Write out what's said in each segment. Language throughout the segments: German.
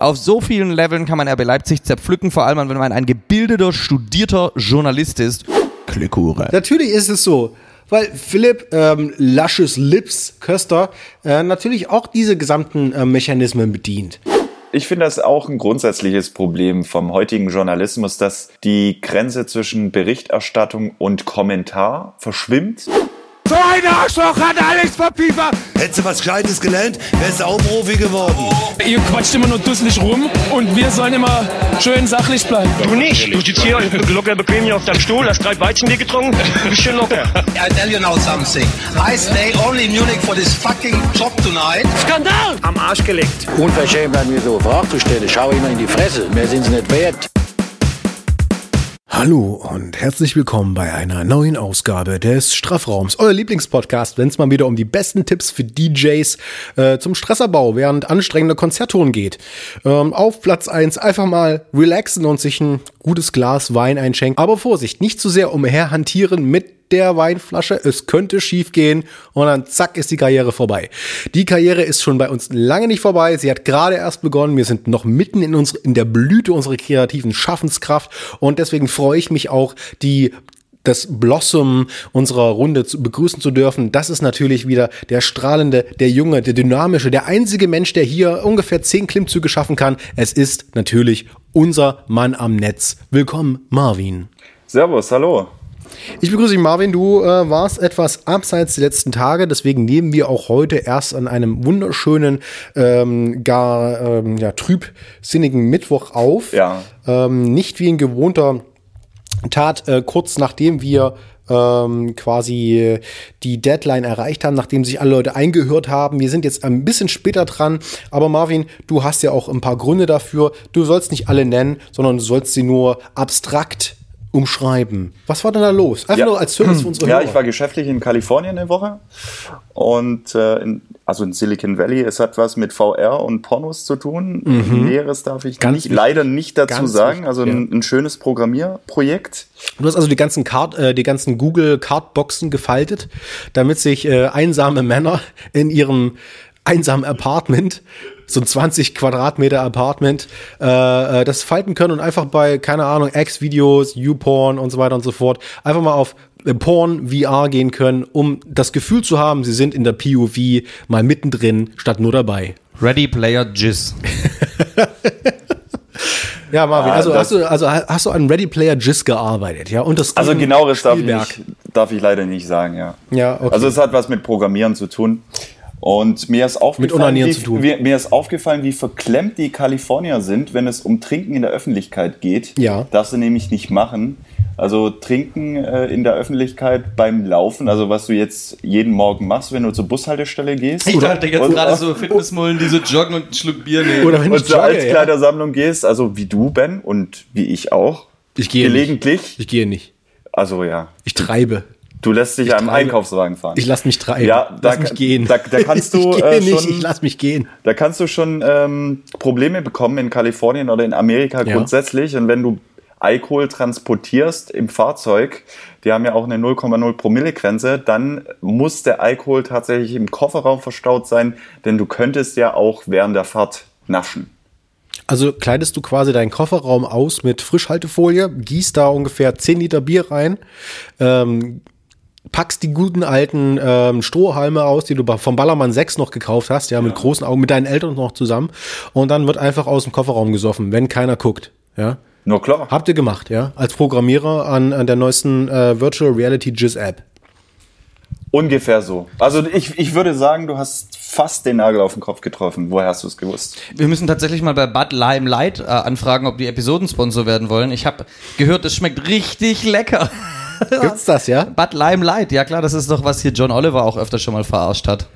Auf so vielen Leveln kann man RB Leipzig zerpflücken, vor allem wenn man ein gebildeter, studierter Journalist ist. Klichure. Natürlich ist es so. Weil Philipp ähm, Luscious Lips Köster äh, natürlich auch diese gesamten äh, Mechanismen bedient. Ich finde das auch ein grundsätzliches Problem vom heutigen Journalismus, dass die Grenze zwischen Berichterstattung und Kommentar verschwimmt. So ein Arschloch hat Alex verpiefert. Hättest du was Gescheites gelernt, wärst du auch Profi geworden. Ihr quatscht immer nur dusselig rum und wir sollen immer schön sachlich bleiben. Du nicht. Du sitzt hier locker bequem hier auf deinem Stuhl, hast drei Weizenbier getrunken, bist schön locker. I tell you now something. I stay only in Munich for this fucking job tonight. Skandal! Am Arsch gelegt. Unverschämt an mir so Fragen zu stellen. Schau immer in die Fresse. Mehr sind sie nicht wert. Hallo und herzlich willkommen bei einer neuen Ausgabe des Strafraums, euer Lieblingspodcast, wenn es mal wieder um die besten Tipps für DJs äh, zum Stressabbau während anstrengender Konzertton geht. Ähm, auf Platz eins einfach mal relaxen und sich ein gutes Glas Wein einschenken. Aber Vorsicht, nicht zu sehr umherhantieren mit der Weinflasche, es könnte schief gehen und dann zack ist die Karriere vorbei. Die Karriere ist schon bei uns lange nicht vorbei, sie hat gerade erst begonnen, wir sind noch mitten in, unsere, in der Blüte unserer kreativen Schaffenskraft und deswegen freue ich mich auch, die das Blossom unserer Runde zu, begrüßen zu dürfen. Das ist natürlich wieder der strahlende, der junge, der dynamische, der einzige Mensch, der hier ungefähr zehn Klimmzüge schaffen kann. Es ist natürlich unser Mann am Netz. Willkommen, Marvin. Servus, hallo. Ich begrüße dich, Marvin. Du äh, warst etwas abseits der letzten Tage, deswegen nehmen wir auch heute erst an einem wunderschönen, ähm, gar ähm, ja, trübsinnigen Mittwoch auf. Ja. Ähm, nicht wie ein gewohnter Tat, äh, kurz nachdem wir ähm, quasi die Deadline erreicht haben, nachdem sich alle Leute eingehört haben. Wir sind jetzt ein bisschen später dran, aber Marvin, du hast ja auch ein paar Gründe dafür. Du sollst nicht alle nennen, sondern du sollst sie nur abstrakt umschreiben. Was war denn da los? Einfach Ja. nur als Service für unsere Ja, Hörer. ich war geschäftlich in Kalifornien eine Woche und äh, in, also in Silicon Valley. Es hat was mit VR und Pornos zu tun. Näheres darf ich Mhm. Nicht, leider nicht dazu Ganz sagen. Also ein, ein schönes Programmierprojekt. Du hast also die ganzen, Card, äh, die ganzen Google Cardboxen gefaltet, damit sich äh, einsame Männer in ihrem einsamen Apartment, so ein 20 Quadratmeter Apartment, äh, äh, das falten können und einfach bei, keine Ahnung, X-Videos, YouPorn und so weiter und so fort, einfach mal auf äh, Porn VR gehen können, um das Gefühl zu haben, sie sind in der POV mal mittendrin, statt nur dabei. Ready Player Jizz. Ja, Marvin, also, hast du, also hast du an Ready Player Jizz gearbeitet, ja? Und das Also genaueres darf ich, darf ich leider nicht sagen, ja. Ja, okay. Also es hat was mit Programmieren zu tun. Und mir ist aufgefallen, wie, zu tun. Wie, mir ist aufgefallen, wie verklemmt die Kalifornier sind, wenn es um Trinken in der Öffentlichkeit geht. Ja. Darfst du nämlich nicht machen. Also trinken äh, in der Öffentlichkeit beim Laufen, also was du jetzt jeden Morgen machst, wenn du zur Bushaltestelle gehst. Ich dachte jetzt Und- gerade so Fitnessmullen, die so joggen und einen Schluck Bier nehmen. Oder wenn und zur jogge, ja. Altkleidersammlung gehst, also wie du, Ben, und wie ich auch. Ich gehe Gelegentlich. Nicht. Ich gehe nicht. Also ja. Ich treibe. Du lässt dich einem treibe- Einkaufswagen fahren. Ich lass mich treiben. Ja, lass da mich ka- gehen. da- da kannst du, ich äh, nicht, schon- ich lass mich gehen. Da kannst du schon ähm, Probleme bekommen in Kalifornien oder in Amerika Ja. grundsätzlich. Und wenn du Alkohol transportierst im Fahrzeug, die haben ja auch eine 0,0 Promille Grenze, dann muss der Alkohol tatsächlich im Kofferraum verstaut sein, denn du könntest ja auch während der Fahrt naschen. Also kleidest du quasi deinen Kofferraum aus mit Frischhaltefolie, gießt da ungefähr 10 Liter Bier rein, ähm, packst die guten alten ähm, Strohhalme aus, die du vom Ballermann 6 noch gekauft hast, ja, mit großen Augen, mit deinen Eltern noch zusammen. Und dann wird einfach aus dem Kofferraum gesoffen, wenn keiner guckt. Ja. Nur klar. Habt ihr gemacht, ja? Als Programmierer an, an der neuesten äh, Virtual Reality Jizz App. Ungefähr so. Also ich, ich würde sagen, du hast fast den Nagel auf den Kopf getroffen. Woher hast du es gewusst? Wir müssen tatsächlich mal bei Bud Lime Light äh, anfragen, ob die Episodensponsor werden wollen. Ich habe gehört, es schmeckt richtig lecker. Gibt's das, ja? Bud Lime Light, ja klar, das ist doch, was hier John Oliver auch öfter schon mal verarscht hat.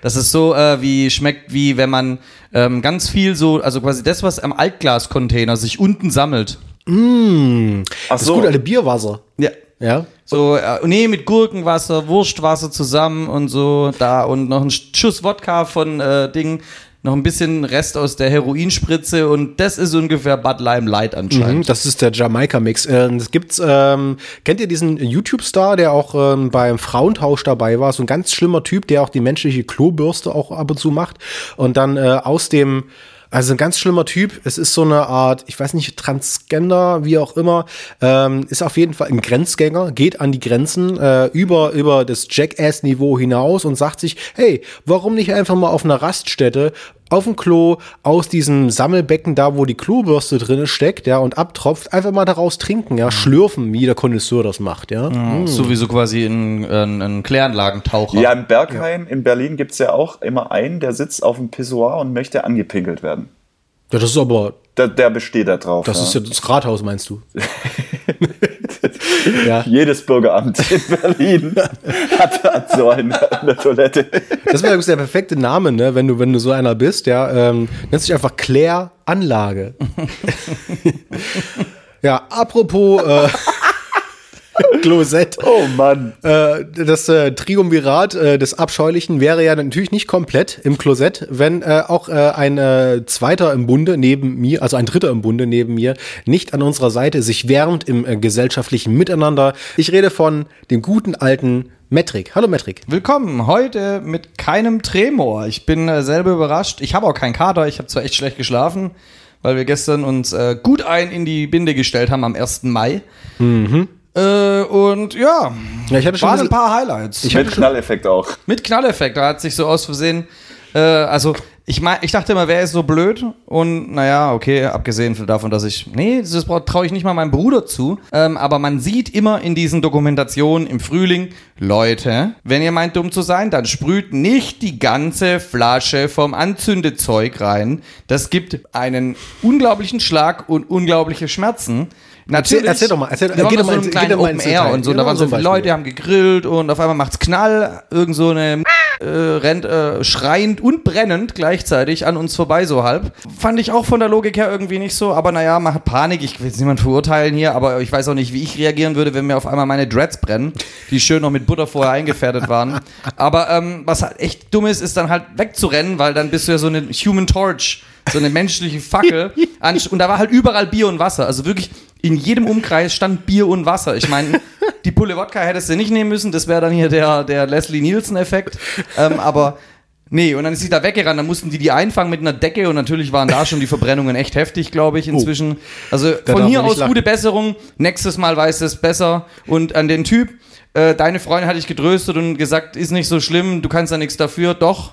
Das ist so, äh, wie schmeckt, wie wenn man ähm, ganz viel so, also quasi das, was am Altglascontainer sich unten sammelt. Ach Das ist gut, alte Bierwasser. Ja. Ja. So, äh, nee, mit Gurkenwasser, Wurstwasser zusammen und so, da und noch ein Schuss Wodka von äh, Ding, noch ein bisschen Rest aus der Heroinspritze und das ist ungefähr Bud Lime Light Mhm, anscheinend. das ist der Jamaika-Mix. Äh, das gibt's, ähm, kennt ihr diesen YouTube-Star, der auch ähm, beim Frauentausch dabei war? So ein ganz schlimmer Typ, der auch die menschliche Klobürste auch ab und zu macht und dann äh, aus dem Also ein ganz schlimmer Typ. Es ist so eine Art, ich weiß nicht, Transgender, wie auch immer. Ähm, ist auf jeden Fall ein Grenzgänger, geht an die Grenzen äh, über, über das Jackass-Niveau hinaus und sagt sich, hey, warum nicht einfach mal auf einer Raststätte auf dem Klo aus diesem Sammelbecken da, wo die Klobürste drinne steckt, ja, und abtropft, einfach mal daraus trinken, ja, schlürfen, wie der Kondisseur das macht, ja. Mhm. Sowieso quasi ein, ein, ein Kläranlagentaucher. Ja, in Bergheim in Berlin gibt's ja auch immer einen, der sitzt auf dem Pissoir und möchte angepinkelt werden. Ja, das ist aber, Der, der besteht da drauf. das ja. ist ja das Rathaus, meinst du? ja. Jedes Bürgeramt in Berlin hat, hat so einen an der Toilette. Das wäre übrigens der perfekte Name, ne? wenn du, wenn du so einer bist, ja. Ähm, nennst dich einfach Claire Anlage. ja, apropos äh, Klosett. Oh Mann. Äh, das äh, Triumvirat äh, des Abscheulichen wäre ja natürlich nicht komplett im Klosett, wenn äh, auch äh, ein äh, Zweiter im Bunde neben mir, also ein Dritter im Bunde neben mir, nicht an unserer Seite sich wärmt im äh, gesellschaftlichen Miteinander. Ich rede von dem guten alten Metric. Hallo Metric. Willkommen heute mit keinem Tremor. Ich bin äh, selber überrascht. Ich habe auch keinen Kater. Ich habe zwar echt schlecht geschlafen, weil wir gestern uns äh, gut ein in die Binde gestellt haben am 1. Mai. Äh, und ja, Ja, ich hatte schon waren ein paar Highlights. Mit Knalleffekt auch. Mit Knalleffekt, da hat sich so aus Versehen, äh, also ich mein, ich dachte immer, wer ist so blöd? Und naja, okay, abgesehen davon, dass ich, nee, das traue ich nicht mal meinem Bruder zu. Ähm, aber man sieht immer in diesen Dokumentationen im Frühling, Leute, wenn ihr meint dumm zu sein, dann sprüht nicht die ganze Flasche vom Anzündezeug rein. Das gibt einen unglaublichen Schlag und unglaubliche Schmerzen. Natürlich. erzähl doch mal, erzähl- wir waren geh so ins- kleinen Open Air und so. Genau da waren so viele. Leute, die haben gegrillt und auf einmal macht's Knall. Irgend so eine äh, rennt äh, schreiend und brennend gleichzeitig an uns vorbei, so halb. Fand ich auch von der Logik her irgendwie nicht so, aber naja, man hat Panik. Ich will jetzt niemand verurteilen hier, aber ich weiß auch nicht, wie ich reagieren würde, wenn mir auf einmal meine Dreads brennen, die schön noch mit Butter vorher eingefärbt waren. Aber ähm, was halt echt dumm ist, ist dann halt wegzurennen, weil dann bist du ja so eine Human Torch, so eine menschliche Fackel. Und da war halt überall Bier und Wasser. Also wirklich in jedem Umkreis stand Bier und Wasser. Ich meine, die Pulle Wodka hättest du nicht nehmen müssen, das wäre dann hier der, der Leslie Nielsen-Effekt. Ähm, aber nee, und dann ist sie da weggerannt, dann mussten die die einfangen mit einer Decke und natürlich waren da schon die Verbrennungen echt heftig, glaube ich, inzwischen. Also von hier aus lachen. gute Besserung, nächstes Mal weiß es besser. Und an den Typ, äh, deine Freundin hatte ich getröstet und gesagt, ist nicht so schlimm, du kannst da nichts dafür. Doch,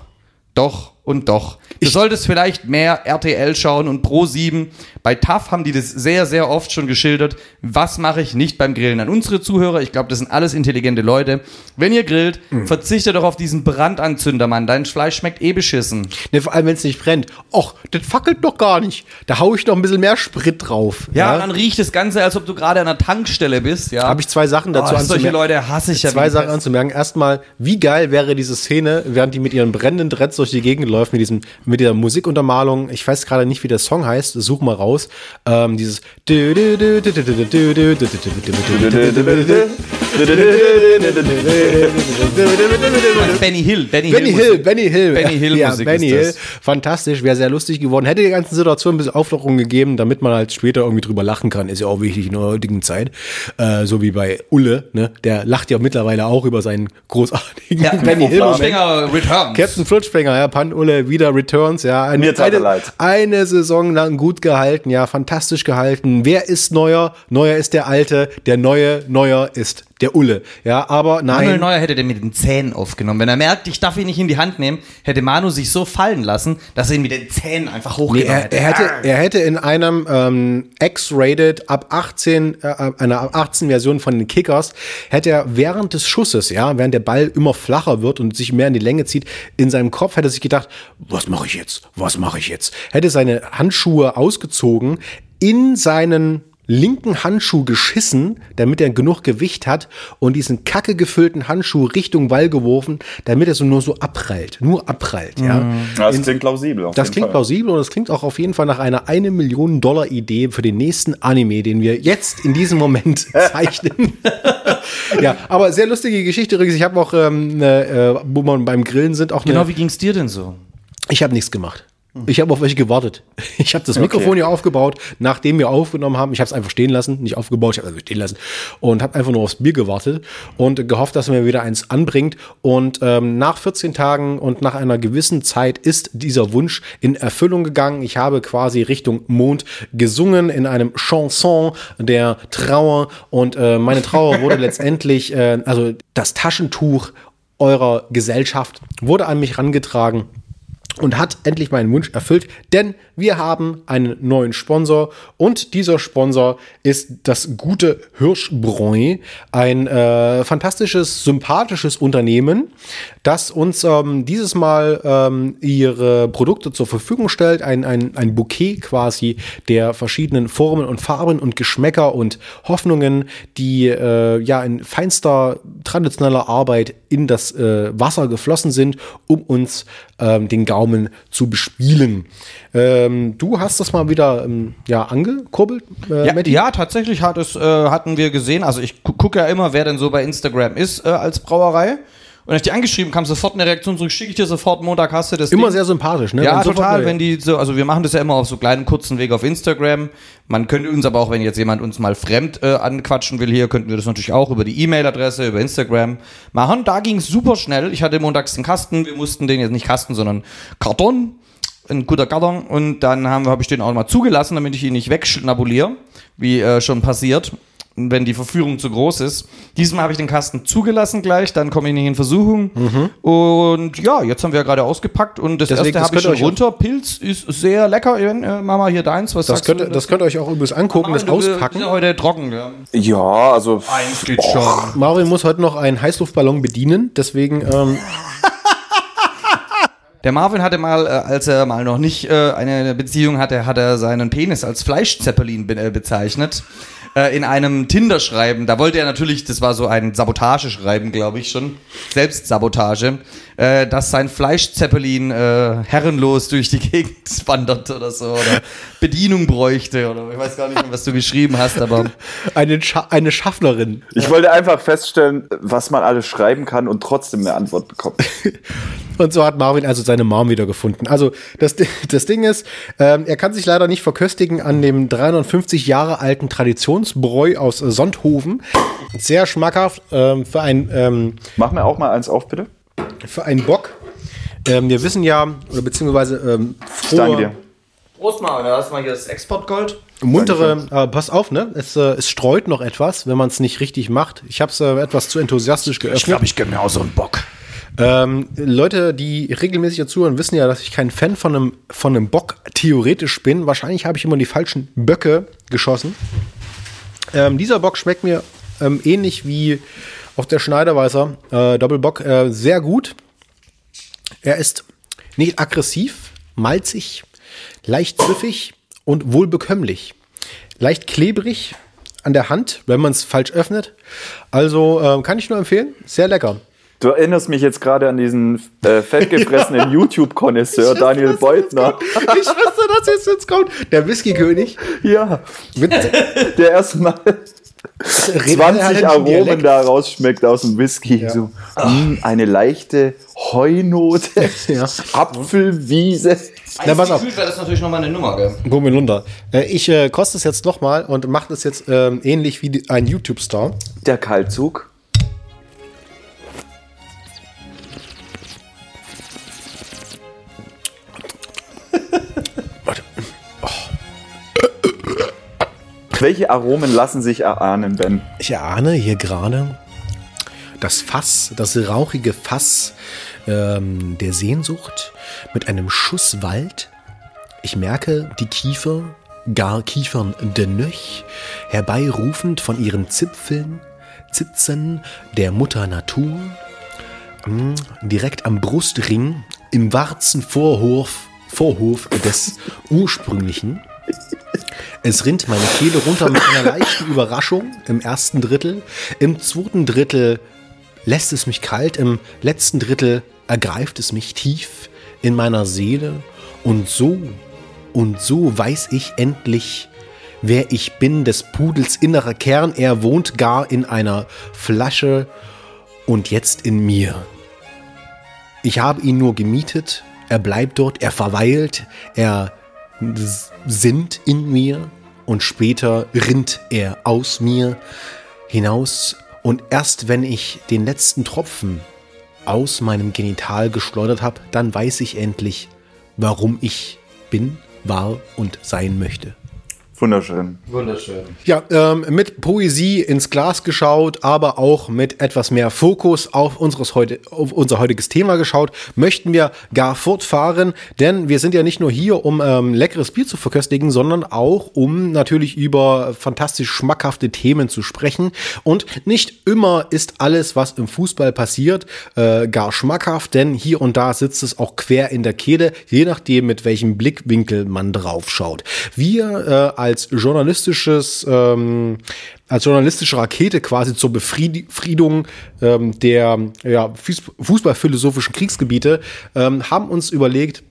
doch und doch. Du solltest vielleicht mehr RTL schauen und Pro 7. Bei TAF haben die das sehr, sehr oft schon geschildert. Was mache ich nicht beim Grillen? An unsere Zuhörer, ich glaube, das sind alles intelligente Leute. Wenn ihr grillt, Mhm. verzichtet doch auf diesen Brandanzünder, Mann. Dein Fleisch schmeckt eh beschissen. Ne, vor allem, wenn es nicht brennt. Och, das fackelt doch gar nicht. Da hau ich noch ein bisschen mehr Sprit drauf. Ja, dann riecht das Ganze, als ob du gerade an einer Tankstelle bist. Ja, Habe ich zwei Sachen dazu oh, solche anzumerken. Leute hasse ich ja. Zwei Sachen anzumerken. Erstmal, wie geil wäre diese Szene, während die mit ihren brennenden Dreads durch die Gegend läuft, mit diesem, mit der Musikuntermalung. Ich weiß gerade nicht, wie der Song heißt. Such mal raus. Ähm, dieses. Benny Hill. Benny, Benny Hill. Hill, Benny Hill. Benny Hill ja, Musik Benny ist Hill. Fantastisch, wäre sehr lustig geworden. Hätte die ganzen Situation ein bisschen Auflockerung gegeben, damit man halt später irgendwie drüber lachen kann. Ist ja auch wichtig in der heutigen Zeit. Äh, so wie bei Ulle, ne? Der lacht ja mittlerweile auch über seinen großartigen Ja, Benny Hill. Captain Flutschfinger, ja, Pan Ulle wieder Returns, ja. Eine, Mir eine, leid. eine Saison lang gut gehalten, ja, fantastisch gehalten. Wer ist neuer? Neuer ist der Alte. Der Neue, Neuer ist der Ulle. Ja, aber Manuel nein. Neuer hätte den mit den Zähnen aufgenommen. Wenn er merkt, ich darf ihn nicht in die Hand nehmen, hätte Manu sich so fallen lassen, dass er ihn mit den Zähnen einfach Nee, hochgenommen er, hätte. er hätte, er hätte in einem ähm, X-rated ab 18, äh, einer ab 18 Version von den Kickers, hätte er während des Schusses, ja, während der Ball immer flacher wird und sich mehr in die Länge zieht, in seinem Kopf hätte er sich gedacht, was mache ich jetzt? Was mache ich jetzt? Hätte seine Handschuhe ausgezogen, in seinen linken Handschuh geschissen, damit er genug Gewicht hat und diesen kacke gefüllten Handschuh Richtung Ball geworfen, damit er so nur so abprallt, nur abprallt, ja. Ja, das klingt plausibel. auf Das jeden klingt Fall. plausibel und es klingt auch auf jeden Fall nach einer eine Million Dollar Idee für den nächsten Anime, den wir jetzt in diesem Moment zeichnen. ja, aber sehr lustige Geschichte übrigens. Ich habe auch, ähm, ne, äh, wo wir beim Grillen sind, auch Genau, eine, wie ging's dir denn so? ich habe nichts gemacht. Ich habe auf euch gewartet. Ich habe das Mikrofon hier aufgebaut, nachdem wir aufgenommen haben. Ich habe es einfach stehen lassen, nicht aufgebaut, ich habe es stehen lassen und habe einfach nur aufs Bier gewartet und gehofft, dass er mir wieder eins anbringt. Und ähm, nach 14 Tagen und nach einer gewissen Zeit ist dieser Wunsch in Erfüllung gegangen. Ich habe quasi Richtung Mond gesungen in einem Chanson der Trauer und äh, meine Trauer wurde letztendlich, äh, also das Taschentuch eurer Gesellschaft wurde an mich rangetragen und hat endlich meinen Wunsch erfüllt, denn wir haben einen neuen Sponsor und dieser Sponsor ist das gute Hirschbräu, ein äh, fantastisches, sympathisches Unternehmen, das uns ähm, dieses Mal ähm, ihre Produkte zur Verfügung stellt, ein, ein, ein Bouquet quasi der verschiedenen Formen und Farben und Geschmäcker und Hoffnungen, die äh, ja in feinster traditioneller Arbeit in das äh, Wasser geflossen sind, um uns ähm, den Gaumen zu bespielen. Ähm, du hast das mal wieder ähm, ja, angekurbelt, äh, Ja, Matti? ja, tatsächlich hat es, äh, hatten wir gesehen. Also ich gu gucke ja immer, wer denn so bei Instagram ist äh, als Brauerei. Und als ich die angeschrieben kam, sofort eine Reaktion zurück, schicke ich dir sofort Montag, hast du das Immer Ding? sehr sympathisch, ne? Ja, total, wenn die so, also wir machen das ja immer auf so kleinen, kurzen Weg auf Instagram. Man könnte uns aber auch, wenn jetzt jemand uns mal fremd äh, anquatschen will hier, könnten wir das natürlich auch über die E-Mail-Adresse, über Instagram machen. Da ging es super schnell. Ich hatte montags den Kasten, wir mussten den jetzt nicht Kasten, sondern Karton. Ein guter Karton. Und dann habe hab ich den auch mal zugelassen, damit ich ihn nicht wegschnabuliere, wie äh, schon passiert, wenn die Verführung zu groß ist. Diesmal habe ich den Kasten zugelassen gleich, dann komme ich nicht in Versuchung. Und ja, jetzt haben wir ja gerade ausgepackt und das Mhm. Deswegen, erste das habe ich schon runter. Pilz ist sehr lecker. Äh, Mama, hier deins, was Das könnt, du? ihr- das könnt ihr euch auch übrigens angucken, das Du, wir auspacken. sind ja heute trocken. Ja. Ja, also Geht schon. Marvin muss heute noch einen Heißluftballon bedienen, deswegen ähm, Der Marvin hatte mal, äh, als er mal noch nicht äh, eine Beziehung hatte, hat er seinen Penis als Fleischzeppelin äh, bezeichnet. Äh, in einem Tinder-Schreiben. Da wollte er natürlich, das war so ein Sabotageschreiben, glaube ich schon. Selbstsabotage. Äh, dass sein Fleischzeppelin äh, herrenlos durch die Gegend wandert oder so. Oder Bedienung bräuchte. Oder ich weiß gar nicht mehr, was du geschrieben hast, aber. eine, Scha eine Schaffnerin. ich wollte einfach feststellen, was man alles schreiben kann und trotzdem eine Antwort bekommt. Und so hat Marvin also seine Mom wieder gefunden. Also das, das Ding ist, ähm, er kann sich leider nicht verköstigen an dem 350 Jahre alten Traditionsbräu aus Sonthofen. Sehr schmackhaft ähm, für ein ähm, Mach mir auch mal eins auf, bitte. Für einen Bock. Ähm, wir wissen ja, oder beziehungsweise ähm, Ich danke frohe, dir. Prost mal, da hast du mal hier das Exportgold. muntere, äh, pass auf, ne? Es, äh, es streut noch etwas, wenn man es nicht richtig macht. Ich habe es äh, etwas zu enthusiastisch geöffnet. ich gebe mir auch so einen Bock. Ähm, Leute, die regelmäßig hier zuhören, wissen ja, dass ich kein Fan von einem, von einem Bock theoretisch bin. Wahrscheinlich habe ich immer die falschen Böcke geschossen. Ähm, dieser Bock schmeckt mir ähm, ähnlich wie auch der Schneiderweißer äh, Doppelbock äh, sehr gut. Er ist nicht aggressiv, malzig, leicht süffig und wohlbekömmlich. Leicht klebrig an der Hand, wenn man es falsch öffnet. Also ähm, kann ich nur empfehlen. Sehr lecker. Du erinnerst mich jetzt gerade an diesen äh, fettgefressenen YouTube-Konnoisseur Daniel Beutner. Ich wusste, dass jetzt jetzt kommt. Der Whisky-König. Ja, Mit der erstmal 20 Aromen da rausschmeckt aus dem Whisky. So, mm, eine leichte Heunote, Ja. Apfelwiese. Na, pass auf. wäre das natürlich nochmal eine Nummer, gell? Gummi runter. Äh, ich äh, koste es jetzt nochmal und mache das jetzt ähm, ähnlich wie die, ein YouTube-Star. Der Kaltzug. Welche Aromen lassen sich erahnen, Ben? Ich erahne hier gerade das Fass, das rauchige Fass ähm, der Sehnsucht mit einem Schuss Wald. Ich merke die Kiefer, gar Kiefern de Nöch, herbeirufend von ihren Zipfeln, Zitzen der Mutter Natur. Mm, direkt am Brustring, im Warzenvorhof Vorhof des ursprünglichen. Es rinnt meine Kehle runter mit einer leichten Überraschung im ersten Drittel. Im zweiten Drittel lässt es mich kalt. Im letzten Drittel ergreift es mich tief in meiner Seele. Und so, und so weiß ich endlich, wer ich bin, des Pudels innerer Kern. Er wohnt gar in einer Flasche und jetzt in mir. Ich habe ihn nur gemietet er bleibt dort, er verweilt, er sinnt in mir und später rinnt er aus mir hinaus und erst wenn ich den letzten Tropfen aus meinem Genital geschleudert habe, dann weiß ich endlich, warum ich bin, war und sein möchte. Wunderschön. Wunderschön. Ja, ähm, mit Poesie ins Glas geschaut, aber auch mit etwas mehr Fokus auf, unseres heute, auf unser heutiges Thema geschaut, möchten wir gar fortfahren, denn wir sind ja nicht nur hier, um ähm, leckeres Bier zu verköstigen, sondern auch, um natürlich über fantastisch schmackhafte Themen zu sprechen. Und nicht immer ist alles, was im Fußball passiert, äh, gar schmackhaft, denn hier und da sitzt es auch quer in der Kehle, je nachdem, mit welchem Blickwinkel man drauf schaut. Wir äh, als journalistisches, ähm, als journalistische Rakete quasi zur Befriedung ähm, der ja, fußballphilosophischen Kriegsgebiete ähm, haben uns überlegt,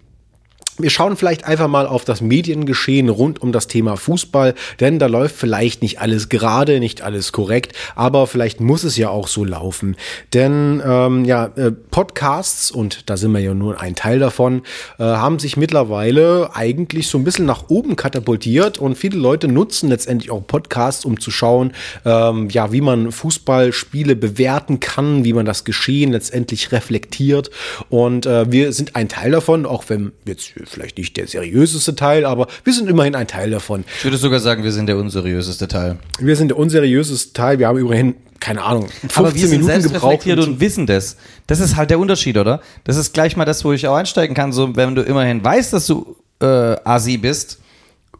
wir schauen vielleicht einfach mal auf das Mediengeschehen rund um das Thema Fußball, denn da läuft vielleicht nicht alles gerade, nicht alles korrekt, aber vielleicht muss es ja auch so laufen. Denn ähm, ja, äh, Podcasts, und da sind wir ja nur ein Teil davon, äh, haben sich mittlerweile eigentlich so ein bisschen nach oben katapultiert und viele Leute nutzen letztendlich auch Podcasts, um zu schauen, ähm, ja, wie man Fußballspiele bewerten kann, wie man das Geschehen letztendlich reflektiert. Und äh, wir sind ein Teil davon, auch wenn jetzt vielleicht nicht der seriöseste Teil, aber wir sind immerhin ein Teil davon. Ich würde sogar sagen, wir sind der unseriöseste Teil. Wir sind der unseriöseste Teil. Wir haben übrigens keine Ahnung, 15 aber wir sind Minuten gebraucht. Um und wissen das. Das ist halt der Unterschied, oder? Das ist gleich mal das, wo ich auch einsteigen kann. So, wenn du immerhin weißt, dass du äh, Asi bist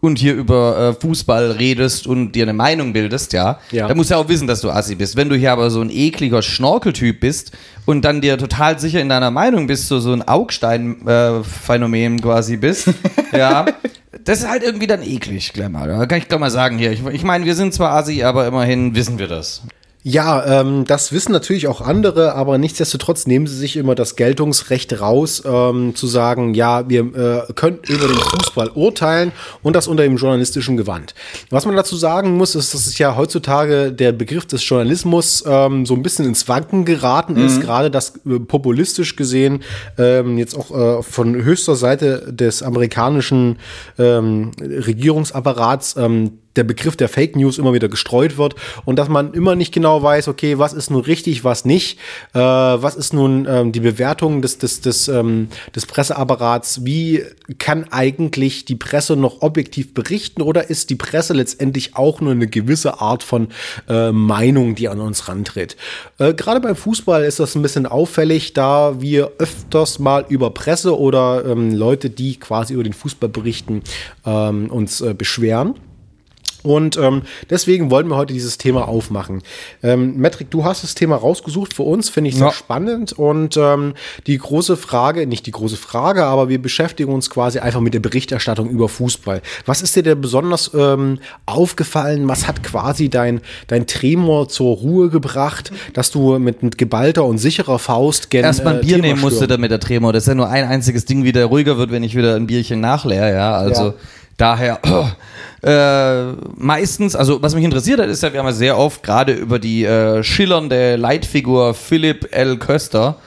und hier über äh, Fußball redest und dir eine Meinung bildest, ja, Ja. dann musst du ja auch wissen, dass du Assi bist. Wenn du hier aber so ein ekliger Schnorkeltyp bist und dann dir total sicher in deiner Meinung bist, so, so ein Augstein-Phänomen quasi bist, ja, das ist halt irgendwie dann eklig, gleich mal. Da kann ich gleich mal sagen hier. Ich, ich meine, wir sind zwar Assi, aber immerhin wissen wir das. Ja, ähm, das wissen natürlich auch andere, aber nichtsdestotrotz nehmen sie sich immer das Geltungsrecht raus, ähm, zu sagen, ja, wir äh, können über den Fußball urteilen und das unter dem journalistischen Gewand. Was man dazu sagen muss, ist, dass es ja heutzutage der Begriff des Journalismus ähm, so ein bisschen ins Wanken geraten ist, gerade das äh, populistisch gesehen ähm, jetzt auch äh, von höchster Seite des amerikanischen ähm, Regierungsapparats ähm, der Begriff der Fake News immer wieder gestreut wird und dass man immer nicht genau weiß, okay, was ist nun richtig, was nicht, äh, was ist nun ähm, die Bewertung des, des, des, ähm, des Presseapparats, wie kann eigentlich die Presse noch objektiv berichten oder ist die Presse letztendlich auch nur eine gewisse Art von äh, Meinung, die an uns rantritt. Äh, Gerade beim Fußball ist das ein bisschen auffällig, da wir öfters mal über Presse oder ähm, Leute, die quasi über den Fußball berichten, ähm, uns äh, beschweren. Und ähm, deswegen wollen wir heute dieses Thema aufmachen. Ähm, Metric, du hast das Thema rausgesucht für uns, finde ich sehr Ja. spannend. Und ähm, die große Frage, nicht die große Frage, aber wir beschäftigen uns quasi einfach mit der Berichterstattung über Fußball. Was ist dir denn besonders ähm, aufgefallen? Was hat quasi dein, dein Tremor zur Ruhe gebracht, dass du mit, mit geballter und sicherer Faust gen Erstmal ein äh, Bier Thema nehmen musste, damit der Tremor. Das ist ja nur ein einziges Ding wieder ruhiger wird, wenn ich wieder ein Bierchen nachleer, ja. Also Ja. daher äh, meistens, also was mich interessiert hat, ist ja, wir haben ja sehr oft gerade über die äh, schillernde Leitfigur Philipp L. Köster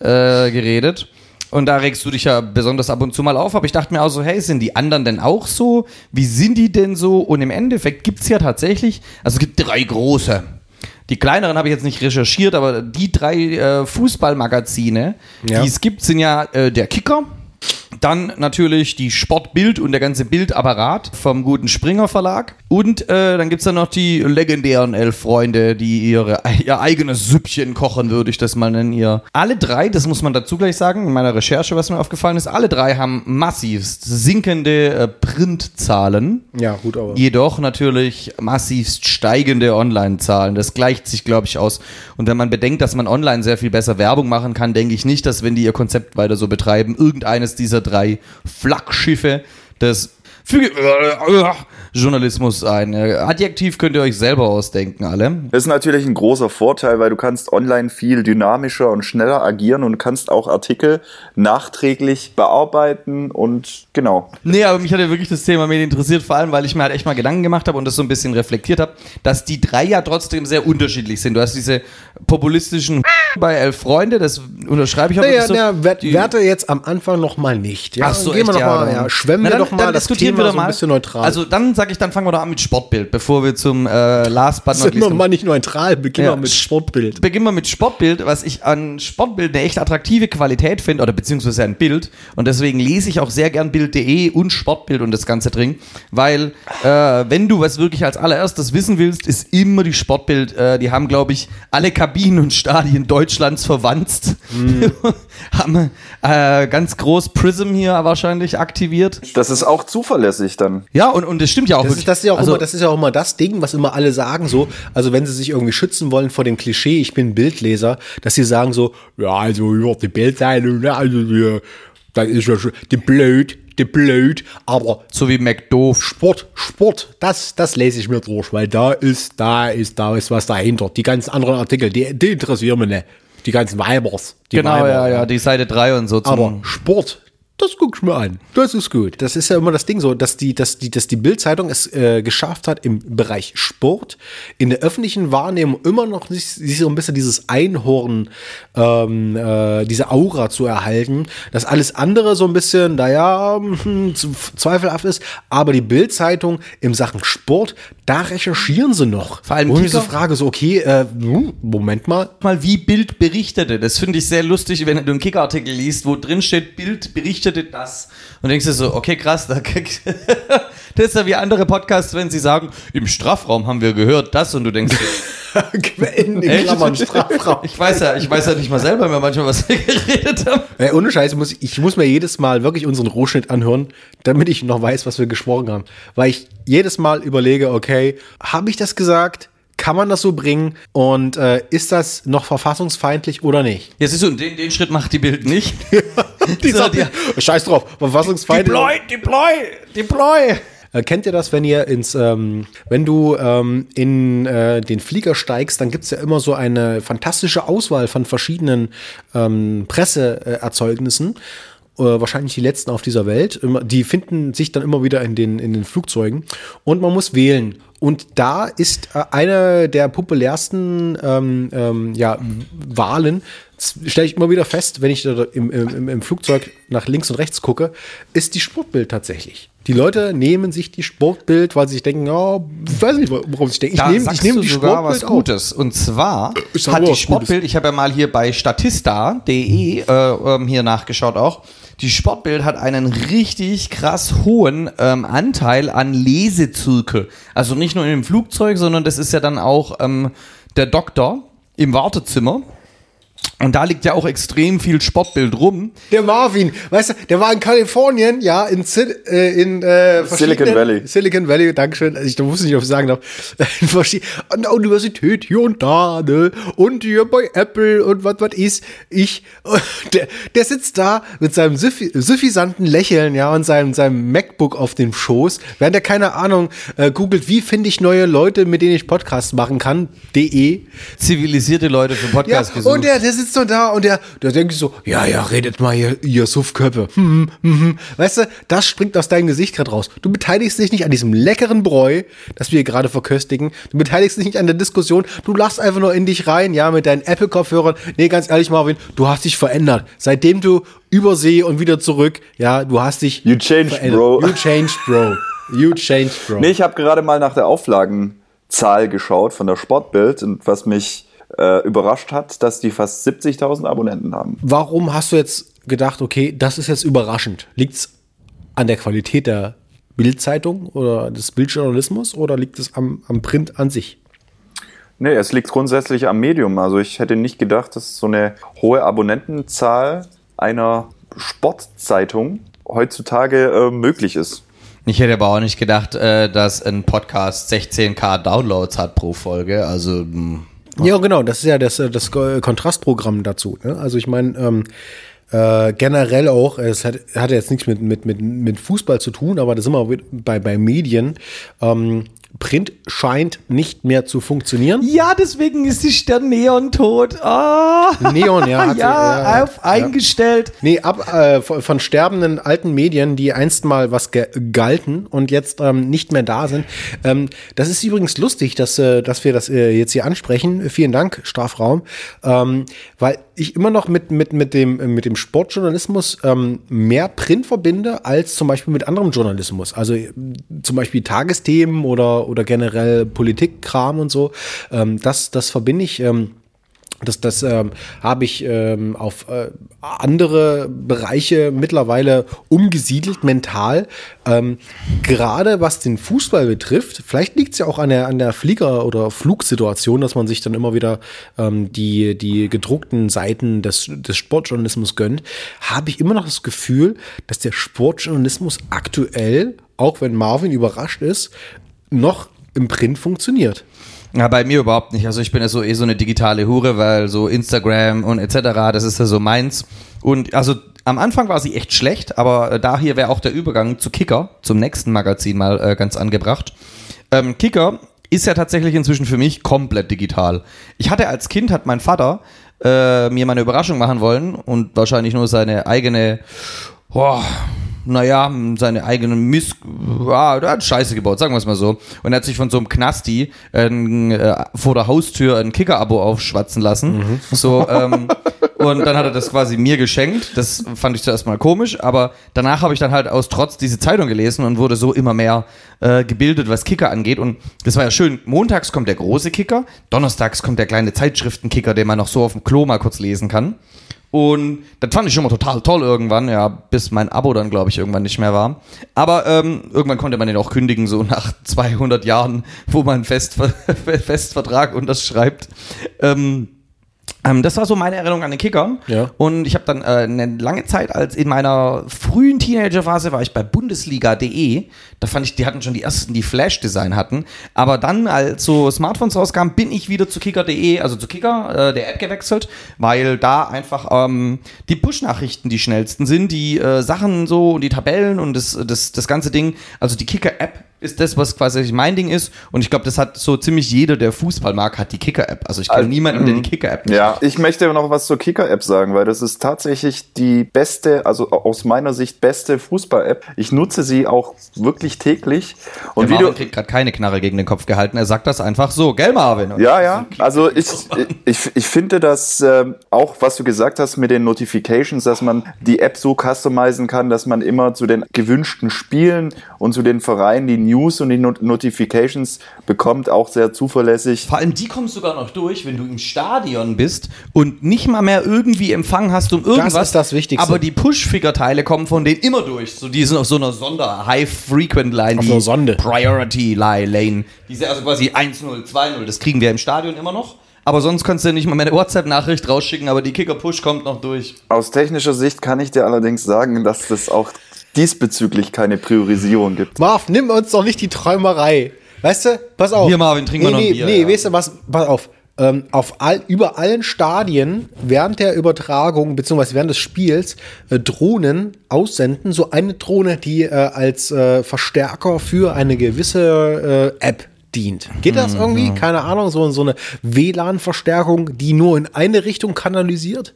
äh, geredet. Und da regst du dich ja besonders ab und zu mal auf, aber ich dachte mir auch so, hey, sind die anderen denn auch so? Wie sind die denn so? Und im Endeffekt gibt's ja tatsächlich, also es gibt drei große. Die kleineren habe ich jetzt nicht recherchiert, aber die drei äh, Fußballmagazine, Ja. die es gibt, sind ja äh, der Kicker, dann natürlich die Sportbild und der ganze Bildapparat vom guten Springer Verlag. Und äh, dann gibt's dann noch die legendären elf Freunde, die ihre, ihr eigenes Süppchen kochen, würde ich das mal nennen. Ihr. Alle drei, das muss man dazu gleich sagen, in meiner Recherche, was mir aufgefallen ist, alle drei haben massivst sinkende äh, Printzahlen. Ja, gut, aber. Jedoch natürlich massivst steigende Online-Zahlen. Das gleicht sich, glaube ich, aus. Und wenn man bedenkt, dass man online sehr viel besser Werbung machen kann, denke ich nicht, dass wenn die ihr Konzept weiter so betreiben, irgendeines dieser drei Flaggschiffe des füge Journalismus ein. Äh, Adjektiv könnt ihr euch selber ausdenken, alle. Das ist natürlich ein großer Vorteil, weil du kannst online viel dynamischer und schneller agieren und kannst auch Artikel nachträglich bearbeiten und genau. Nee, aber mich hat ja wirklich das Thema Medien interessiert, vor allem, weil ich mir halt echt mal Gedanken gemacht habe und das so ein bisschen reflektiert habe, dass die drei ja trotzdem sehr unterschiedlich sind. Du hast diese populistischen Bei Elf Freunde, das unterschreibe ich auch Naja, wirklich so. na, wer- Die- werte jetzt am Anfang noch mal nicht. Ja, Ach so, gehen wir echt, noch ja, mal, dann- ja, schwemmen Na, wir dann, doch mal dann das diskutieren Thema wir doch so mal. ein bisschen neutral. Also dann sage ich, dann fangen wir doch an mit Sportbild, bevor wir zum äh, Last but not sind wir least mal nicht neutral, beginnen Ja. wir mit Sportbild. beginnen wir mit Sportbild, was ich an Sportbild eine echt attraktive Qualität finde, oder beziehungsweise ein Bild. Und deswegen lese ich auch sehr gern Bild.de und Sportbild und das ganze Ding. Weil, äh, wenn du was wirklich als allererstes wissen willst, ist immer die Sportbild. Äh, die haben, glaube ich, alle Kabinen und Stadien Deutschlands verwanzt. Mhm. haben äh, ganz groß Prism hier wahrscheinlich aktiviert. Das ist auch zuverlässig dann. Ja, und, und das stimmt ja auch Das wirklich. ist, das, ist ja auch Also- immer, das ist ja auch immer das Ding, was immer alle sagen, so, also wenn sie sich irgendwie schützen wollen vor dem Klischee, ich bin Bildleser, dass sie sagen so, ja, also ja, die Bildzeitung, ne, also ja, das ist ja schon, die blöd, die blöd, aber so wie McDoof. Sport, Sport, das, das lese ich mir durch, weil da ist, da ist, da ist was dahinter. Die ganzen anderen Artikel, die, die interessieren mich nicht. Die ganzen Weibers. Die Genau, Weiber, ja, ja, die Seite 3 und so. zum- aber Sport, das guck ich mir an. Das ist gut. Das ist ja immer das Ding so, dass die, dass die, dass die Bild-Zeitung es äh, geschafft hat, im Bereich Sport in der öffentlichen Wahrnehmung immer noch sich, sich so ein bisschen dieses Einhorn, ähm, äh, diese Aura zu erhalten, dass alles andere so ein bisschen, naja, hm, zweifelhaft ist. Aber die Bild-Zeitung im Sachen Sport, da recherchieren sie noch. Vor allem so Kicker- frage, so, okay, äh, hm, Moment mal, mal, wie Bild berichtete. Das finde ich sehr lustig, wenn du einen Kicker-Artikel liest, wo drin steht, Bild berichtete das. Und denkst du so, okay, krass, da, das ist ja wie andere Podcasts, wenn sie sagen, im Strafraum haben wir gehört das und du denkst, in? Klammern Strafraum. Ich weiß ja, ich weiß ja nicht mal selber mehr manchmal, was wir geredet haben. Ey, ohne Scheiß, muss ich, ich muss mir jedes Mal wirklich unseren Rohschnitt anhören, damit ich noch weiß, was wir gesprochen haben. Weil ich jedes Mal überlege, okay, habe ich das gesagt? Kann man das so bringen? Und äh, ist das noch verfassungsfeindlich oder nicht? Jetzt ist so, den, den Schritt macht die Bild nicht. Die So, sagt, die- Scheiß drauf, verfassungsfeindlich. Deploy, Deploy. Äh, kennt ihr das, wenn ihr ins, ähm, wenn du ähm, in äh, den Flieger steigst, dann gibt's ja immer so eine fantastische Auswahl von verschiedenen ähm, Presseerzeugnissen. Äh, wahrscheinlich die letzten auf dieser Welt. Die finden sich dann immer wieder in den, in den Flugzeugen. Und man muss wählen. Und da ist äh, eine der populärsten ähm, ähm, ja, Wahlen, stelle ich immer wieder fest, wenn ich im, im, im Flugzeug nach links und rechts gucke, ist die Sportbild tatsächlich. Die Leute nehmen sich die Sportbild, weil sie sich denken, oh, ich weiß nicht, worum sie denken. Ich Da nehme ich sagst nehm du die sogar Sportbild was. Gutes. Und zwar Ich sag hat die Sportbild, ich habe ja mal hier bei statista.de äh, ähm, hier nachgeschaut auch, die Sportbild hat einen richtig krass hohen ähm, Anteil an Lesezirkel. Also nicht nur im Flugzeug, sondern das ist ja dann auch ähm, der Doktor im Wartezimmer. Und da liegt ja auch extrem viel Sportbild rum. Der Marvin, weißt du, der war in Kalifornien, ja, in, Sil äh, in äh, Silicon Valley. Silicon Valley, Dankeschön. Also ich wusste nicht, ob ich sagen darf. An der Universität hier und da, ne? Und hier bei Apple und was was ist. Ich, der, der sitzt da mit seinem süffi- suffisanten Lächeln, ja, und seinem, seinem MacBook auf dem Schoß, während er, keine Ahnung, äh, googelt, wie finde ich neue Leute, mit denen ich Podcasts machen kann, de. Zivilisierte Leute für Ja, Podcast gesucht. und der, der sitzt so da und der, der denkt so, ja, ja, redet mal, ihr, ihr Suffköppe. Hm, hm, hm. Weißt du, das springt aus deinem Gesicht gerade raus. Du beteiligst dich nicht an diesem leckeren Bräu, das wir hier gerade verköstigen. Du beteiligst dich nicht an der Diskussion. Du lachst einfach nur in dich rein, ja, mit deinen Apple-Kopfhörern. Nee, ganz ehrlich, Marvin, du hast dich verändert. Seitdem du übersee und wieder zurück, ja, du hast dich You changed, verändert. bro. You changed, bro. You changed, bro. Nee, ich habe gerade mal nach der Auflagenzahl geschaut von der Sportbild und was mich äh, überrascht hat, dass die fast 70.000 Abonnenten haben. Warum hast du jetzt gedacht, okay, das ist jetzt überraschend? Liegt's an der Qualität der Bildzeitung oder des Bildjournalismus oder liegt es am, am Print an sich? Nee, es liegt grundsätzlich am Medium. Also ich hätte nicht gedacht, dass so eine hohe Abonnentenzahl einer Sportzeitung heutzutage äh, möglich ist. Ich hätte aber auch nicht gedacht, äh, dass ein Podcast 16k Downloads hat pro Folge. Also mh, Ja, genau, das ist ja das, äh, das Ko- Kontrastprogramm dazu. Ne? Also ich meine, ähm, äh, generell auch, es hat, hat jetzt nichts mit, mit, mit, mit Fußball zu tun, aber das sind wir bei, bei Medien. Ähm, Print scheint nicht mehr zu funktionieren. Ja, deswegen ist die Stern Neon tot. Ah. Neon, ja. hat sie- ja, auf eingestellt. Nee, ab äh, von, von sterbenden alten Medien, die einst mal was galten und jetzt ähm, nicht mehr da sind. Ähm, das ist übrigens lustig, dass, äh, dass wir das äh, jetzt hier ansprechen. Vielen Dank, Strafraum. Ähm, weil ich immer noch mit, mit, mit, dem, mit dem Sportjournalismus ähm, mehr Print verbinde als zum Beispiel mit anderem Journalismus. Also äh, zum Beispiel Tagesthemen oder, oder generell Politikkram und so. Ähm, das, das verbinde ich. Ähm, das, das ähm, habe ich ähm, auf äh, andere Bereiche mittlerweile umgesiedelt, mental. Ähm, gerade was den Fußball betrifft, vielleicht liegt es ja auch an der, an der Flieger- oder Flugsituation, dass man sich dann immer wieder ähm, die, die gedruckten Seiten des, des Sportjournalismus gönnt, habe ich immer noch das Gefühl, dass der Sportjournalismus aktuell, auch wenn Marvin überrascht ist, noch im Print funktioniert. Ja, bei mir überhaupt nicht. Also ich bin ja so eh so eine digitale Hure, weil so Instagram und etc., das ist ja so meins. Und also am Anfang war sie echt schlecht, aber äh, da hier wäre auch der Übergang zu Kicker, zum nächsten Magazin mal äh, ganz angebracht. Ähm, Kicker ist ja tatsächlich inzwischen für mich komplett digital. Ich hatte als Kind, hat mein Vater äh, mir mal eine Überraschung machen wollen und wahrscheinlich nur seine eigene, boah, naja, seine eigenen Miss, ja, der hat Scheiße gebaut, sagen wir es mal so. Und er hat sich von so einem Knasti äh, vor der Haustür ein Kicker-Abo aufschwatzen lassen. So, ähm, und dann hat er das quasi mir geschenkt. Das fand ich zuerst mal komisch, aber danach habe ich dann halt aus Trotz diese Zeitung gelesen und wurde so immer mehr äh, gebildet, was Kicker angeht. Und das war ja schön. Montags kommt der große Kicker, donnerstags kommt der kleine Zeitschriftenkicker, den man noch so auf dem Klo mal kurz lesen kann. Und das fand ich schon mal total toll irgendwann, ja, bis mein Abo dann, glaube ich, irgendwann nicht mehr war. Aber ähm, irgendwann konnte man den auch kündigen, so nach 200 Jahren, wo man Festver Festvertrag unterschreibt. Ähm, ähm, das war so meine Erinnerung an den Kicker. Ja. Und ich habe dann äh, eine lange Zeit, als in meiner frühen Teenagerphase war ich bei Bundesliga.de. Da fand ich, die hatten schon die ersten, die Flash-Design hatten. Aber dann, als so Smartphones rauskamen, bin ich wieder zu Kicker.de, also zu Kicker, äh, der App gewechselt, weil da einfach ähm, die Push-Nachrichten die schnellsten sind, die äh, Sachen so und die Tabellen und das, das, das ganze Ding. Also die Kicker-App ist das, was quasi mein Ding ist. Und ich glaube, das hat so ziemlich jeder, der Fußball mag, hat die Kicker-App. Also ich kenne Also, niemanden, der die Kicker-App nicht Ja, ich möchte noch was zur Kicker-App sagen, weil das ist tatsächlich die beste, also aus meiner Sicht beste Fußball-App. Ich nutze sie auch wirklich täglich. Und wie Marvin du, kriegt gerade keine Knarre gegen den Kopf gehalten. Er sagt das einfach so. Gell, Marvin? Und Ja, ja. Also ich, ich, ich finde, dass ähm, auch, was du gesagt hast mit den Notifications, dass man die App so customizen kann, dass man immer zu den gewünschten Spielen und zu den Vereinen die News und die Not Notifications bekommt, auch sehr zuverlässig. Vor allem die kommst sogar noch durch, wenn du im Stadion bist und nicht mal mehr irgendwie Empfang hast um irgendwas. ist das Wichtigste. Aber die Push-Figure-Teile kommen von denen immer durch. So, die sind auf so einer Sonder-High-Frequent-Line. Auf die einer Sonde. Priority-Lane. Diese also quasi 1-0, 2-0. Das kriegen wir im Stadion immer noch. Aber sonst kannst du nicht mal mehr eine WhatsApp-Nachricht rausschicken, aber die Kicker-Push kommt noch durch. Aus technischer Sicht kann ich dir allerdings sagen, dass es auch diesbezüglich keine Priorisierung gibt. Marv, nimm uns doch nicht die Träumerei. Weißt du, pass auf. Hier, Marvin, trink mal nee, noch ein nee, Bier, Nee, ja. weißt du was, pass auf. Ähm, auf all, über allen Stadien während der Übertragung beziehungsweise während des Spiels äh, Drohnen aussenden. So eine Drohne, die äh, als äh, Verstärker für eine gewisse äh, App dient. Geht das irgendwie? Keine Ahnung, so, so eine WLAN-Verstärkung, die nur in eine Richtung kanalisiert?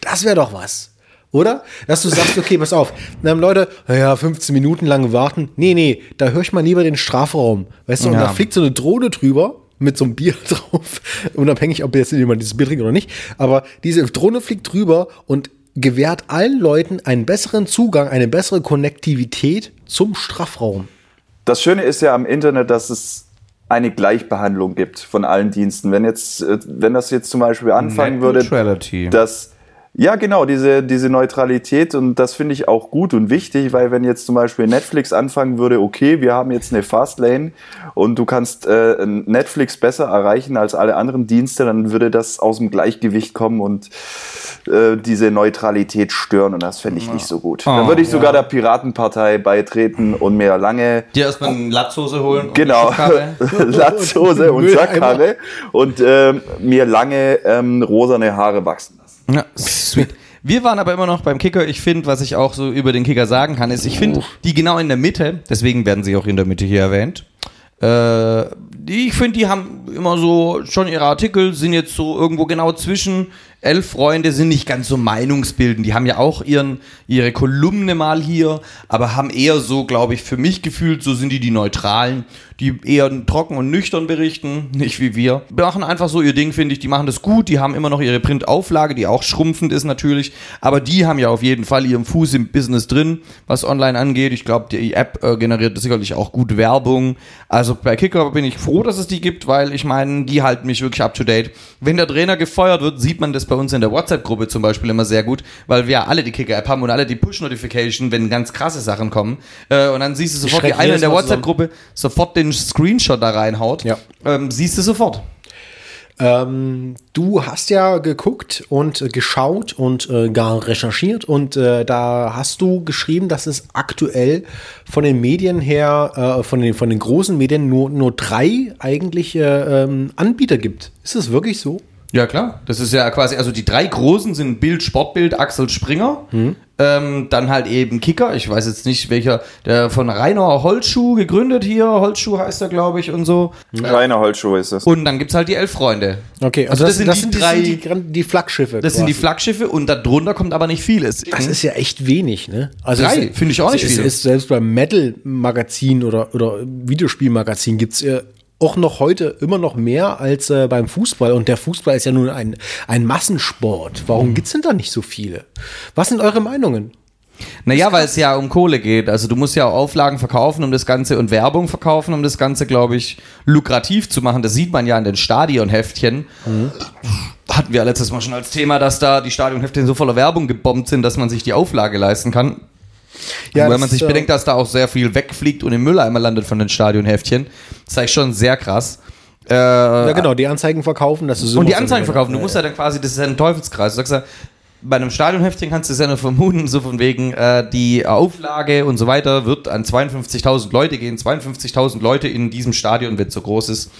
Das wäre doch was. Oder? Dass du sagst, okay, pass auf, ähm, Leute, ja, 15 Minuten lang warten. Nee, nee, da höre ich mal lieber den Strafraum. Weißt du, und Ja. da fliegt so eine Drohne drüber mit so einem Bier drauf, unabhängig, ob jetzt jemand dieses Bier trinkt oder nicht. Aber diese Drohne fliegt drüber und gewährt allen Leuten einen besseren Zugang, eine bessere Konnektivität zum Strafraum. Das Schöne ist ja am Internet, dass es eine Gleichbehandlung gibt von allen Diensten. Wenn jetzt, äh, wenn das jetzt zum Beispiel anfangen Net würde, neutrality. dass ja, genau, diese, diese Neutralität und das finde ich auch gut und wichtig, weil wenn jetzt zum Beispiel Netflix anfangen würde, okay, wir haben jetzt eine Fastlane und du kannst äh, Netflix besser erreichen als alle anderen Dienste, dann würde das aus dem Gleichgewicht kommen und äh, diese Neutralität stören und das fände ich nicht so gut. Dann würde ich sogar der Piratenpartei beitreten und mir lange Dir erstmal eine Latzhose holen. und Genau, Schuhkarre. Latzhose und. Sackkarre und ähm, mir lange ähm, rosane Haare wachsen lassen. Ja, sweet. Wir waren aber immer noch beim Kicker. Ich finde, was ich auch so über den Kicker sagen kann, ist, ich finde die genau in der Mitte, deswegen werden sie auch in der Mitte hier erwähnt, Äh, ich finde, die haben immer so schon ihre Artikel, sind jetzt so irgendwo genau zwischen. Elf Freunde sind nicht ganz so meinungsbildend. Die haben ja auch ihren, ihre Kolumne mal hier, aber haben eher so, glaube ich, für mich gefühlt, so sind die die Neutralen, die eher trocken und nüchtern berichten, nicht wie wir. Die machen einfach so ihr Ding, finde ich. Die machen das gut. Die haben immer noch ihre Printauflage, die auch schrumpfend ist natürlich. Aber die haben ja auf jeden Fall ihren Fuß im Business drin, was online angeht. Ich glaube, die App äh, generiert sicherlich auch gut Werbung. Also bei Kicker bin ich froh, dass es die gibt, weil ich meine, die halten mich wirklich up to date. Wenn der Trainer gefeuert wird, sieht man das bei uns in der WhatsApp-Gruppe zum Beispiel immer sehr gut, weil wir alle die Kicker-App haben und alle die Push-Notification, wenn ganz krasse Sachen kommen. Äh, und dann siehst du sofort, die eine in der WhatsApp-Gruppe sofort den Screenshot da reinhaut. Ja. Ähm, siehst du sofort. Ähm, du hast ja geguckt und äh, geschaut und äh, gar recherchiert und äh, da hast du geschrieben, dass es aktuell von den Medien her, äh, von, den, von den großen Medien nur, nur drei eigentliche ähm, Anbieter gibt. Ist das wirklich so? Ja, klar. Das ist ja quasi, also die drei großen sind Bild, Sportbild, Axel Springer. Ähm, dann halt eben Kicker. Ich weiß jetzt nicht, welcher, der von Rainer Holzschuh gegründet hier. Holzschuh heißt er, glaube ich, und so. Rainer Holzschuh ist es. Und dann gibt's halt die Elf Freunde. Okay, Also das sind die drei- die, die, die Flaggschiffe. Das sind die quasi. Flaggschiffe und darunter kommt aber nicht vieles. Das ist ja echt wenig, ne? Also Drei, es- finde ich auch nicht es viel. Ist, selbst beim Metal-Magazin oder, oder Videospielmagazin gibt's äh, auch noch heute immer noch mehr als äh, beim Fußball. Und der Fußball ist ja nun ein, ein Massensport. Warum Mhm. gibt's denn da nicht so viele? Was sind eure Meinungen? Naja, weil es ja um Kohle geht. Also du musst ja auch Auflagen verkaufen, um das Ganze und Werbung verkaufen, um das Ganze, glaube ich, lukrativ zu machen. Das sieht man ja in den Stadionheftchen. Hatten wir ja letztes Mal schon als Thema, dass da die Stadionheftchen so voller Werbung gebombt sind, dass man sich die Auflage leisten kann. Ja, Wenn das, man sich äh, bedenkt, dass da auch sehr viel wegfliegt und im Mülleimer landet von den Stadionheftchen, das ist eigentlich schon sehr krass. Äh, Ja, genau, die Anzeigen verkaufen, das ist und immer die so Anzeigen eine- verkaufen. Du musst ja dann quasi, das ist ja ein Teufelskreis. Du sagst ja, bei einem Stadionheftchen kannst du es ja nur vermuten, so von wegen, äh, die Auflage und so weiter wird an 52.000 Leute gehen. 52.000 Leute in diesem Stadion, wenn es so groß ist.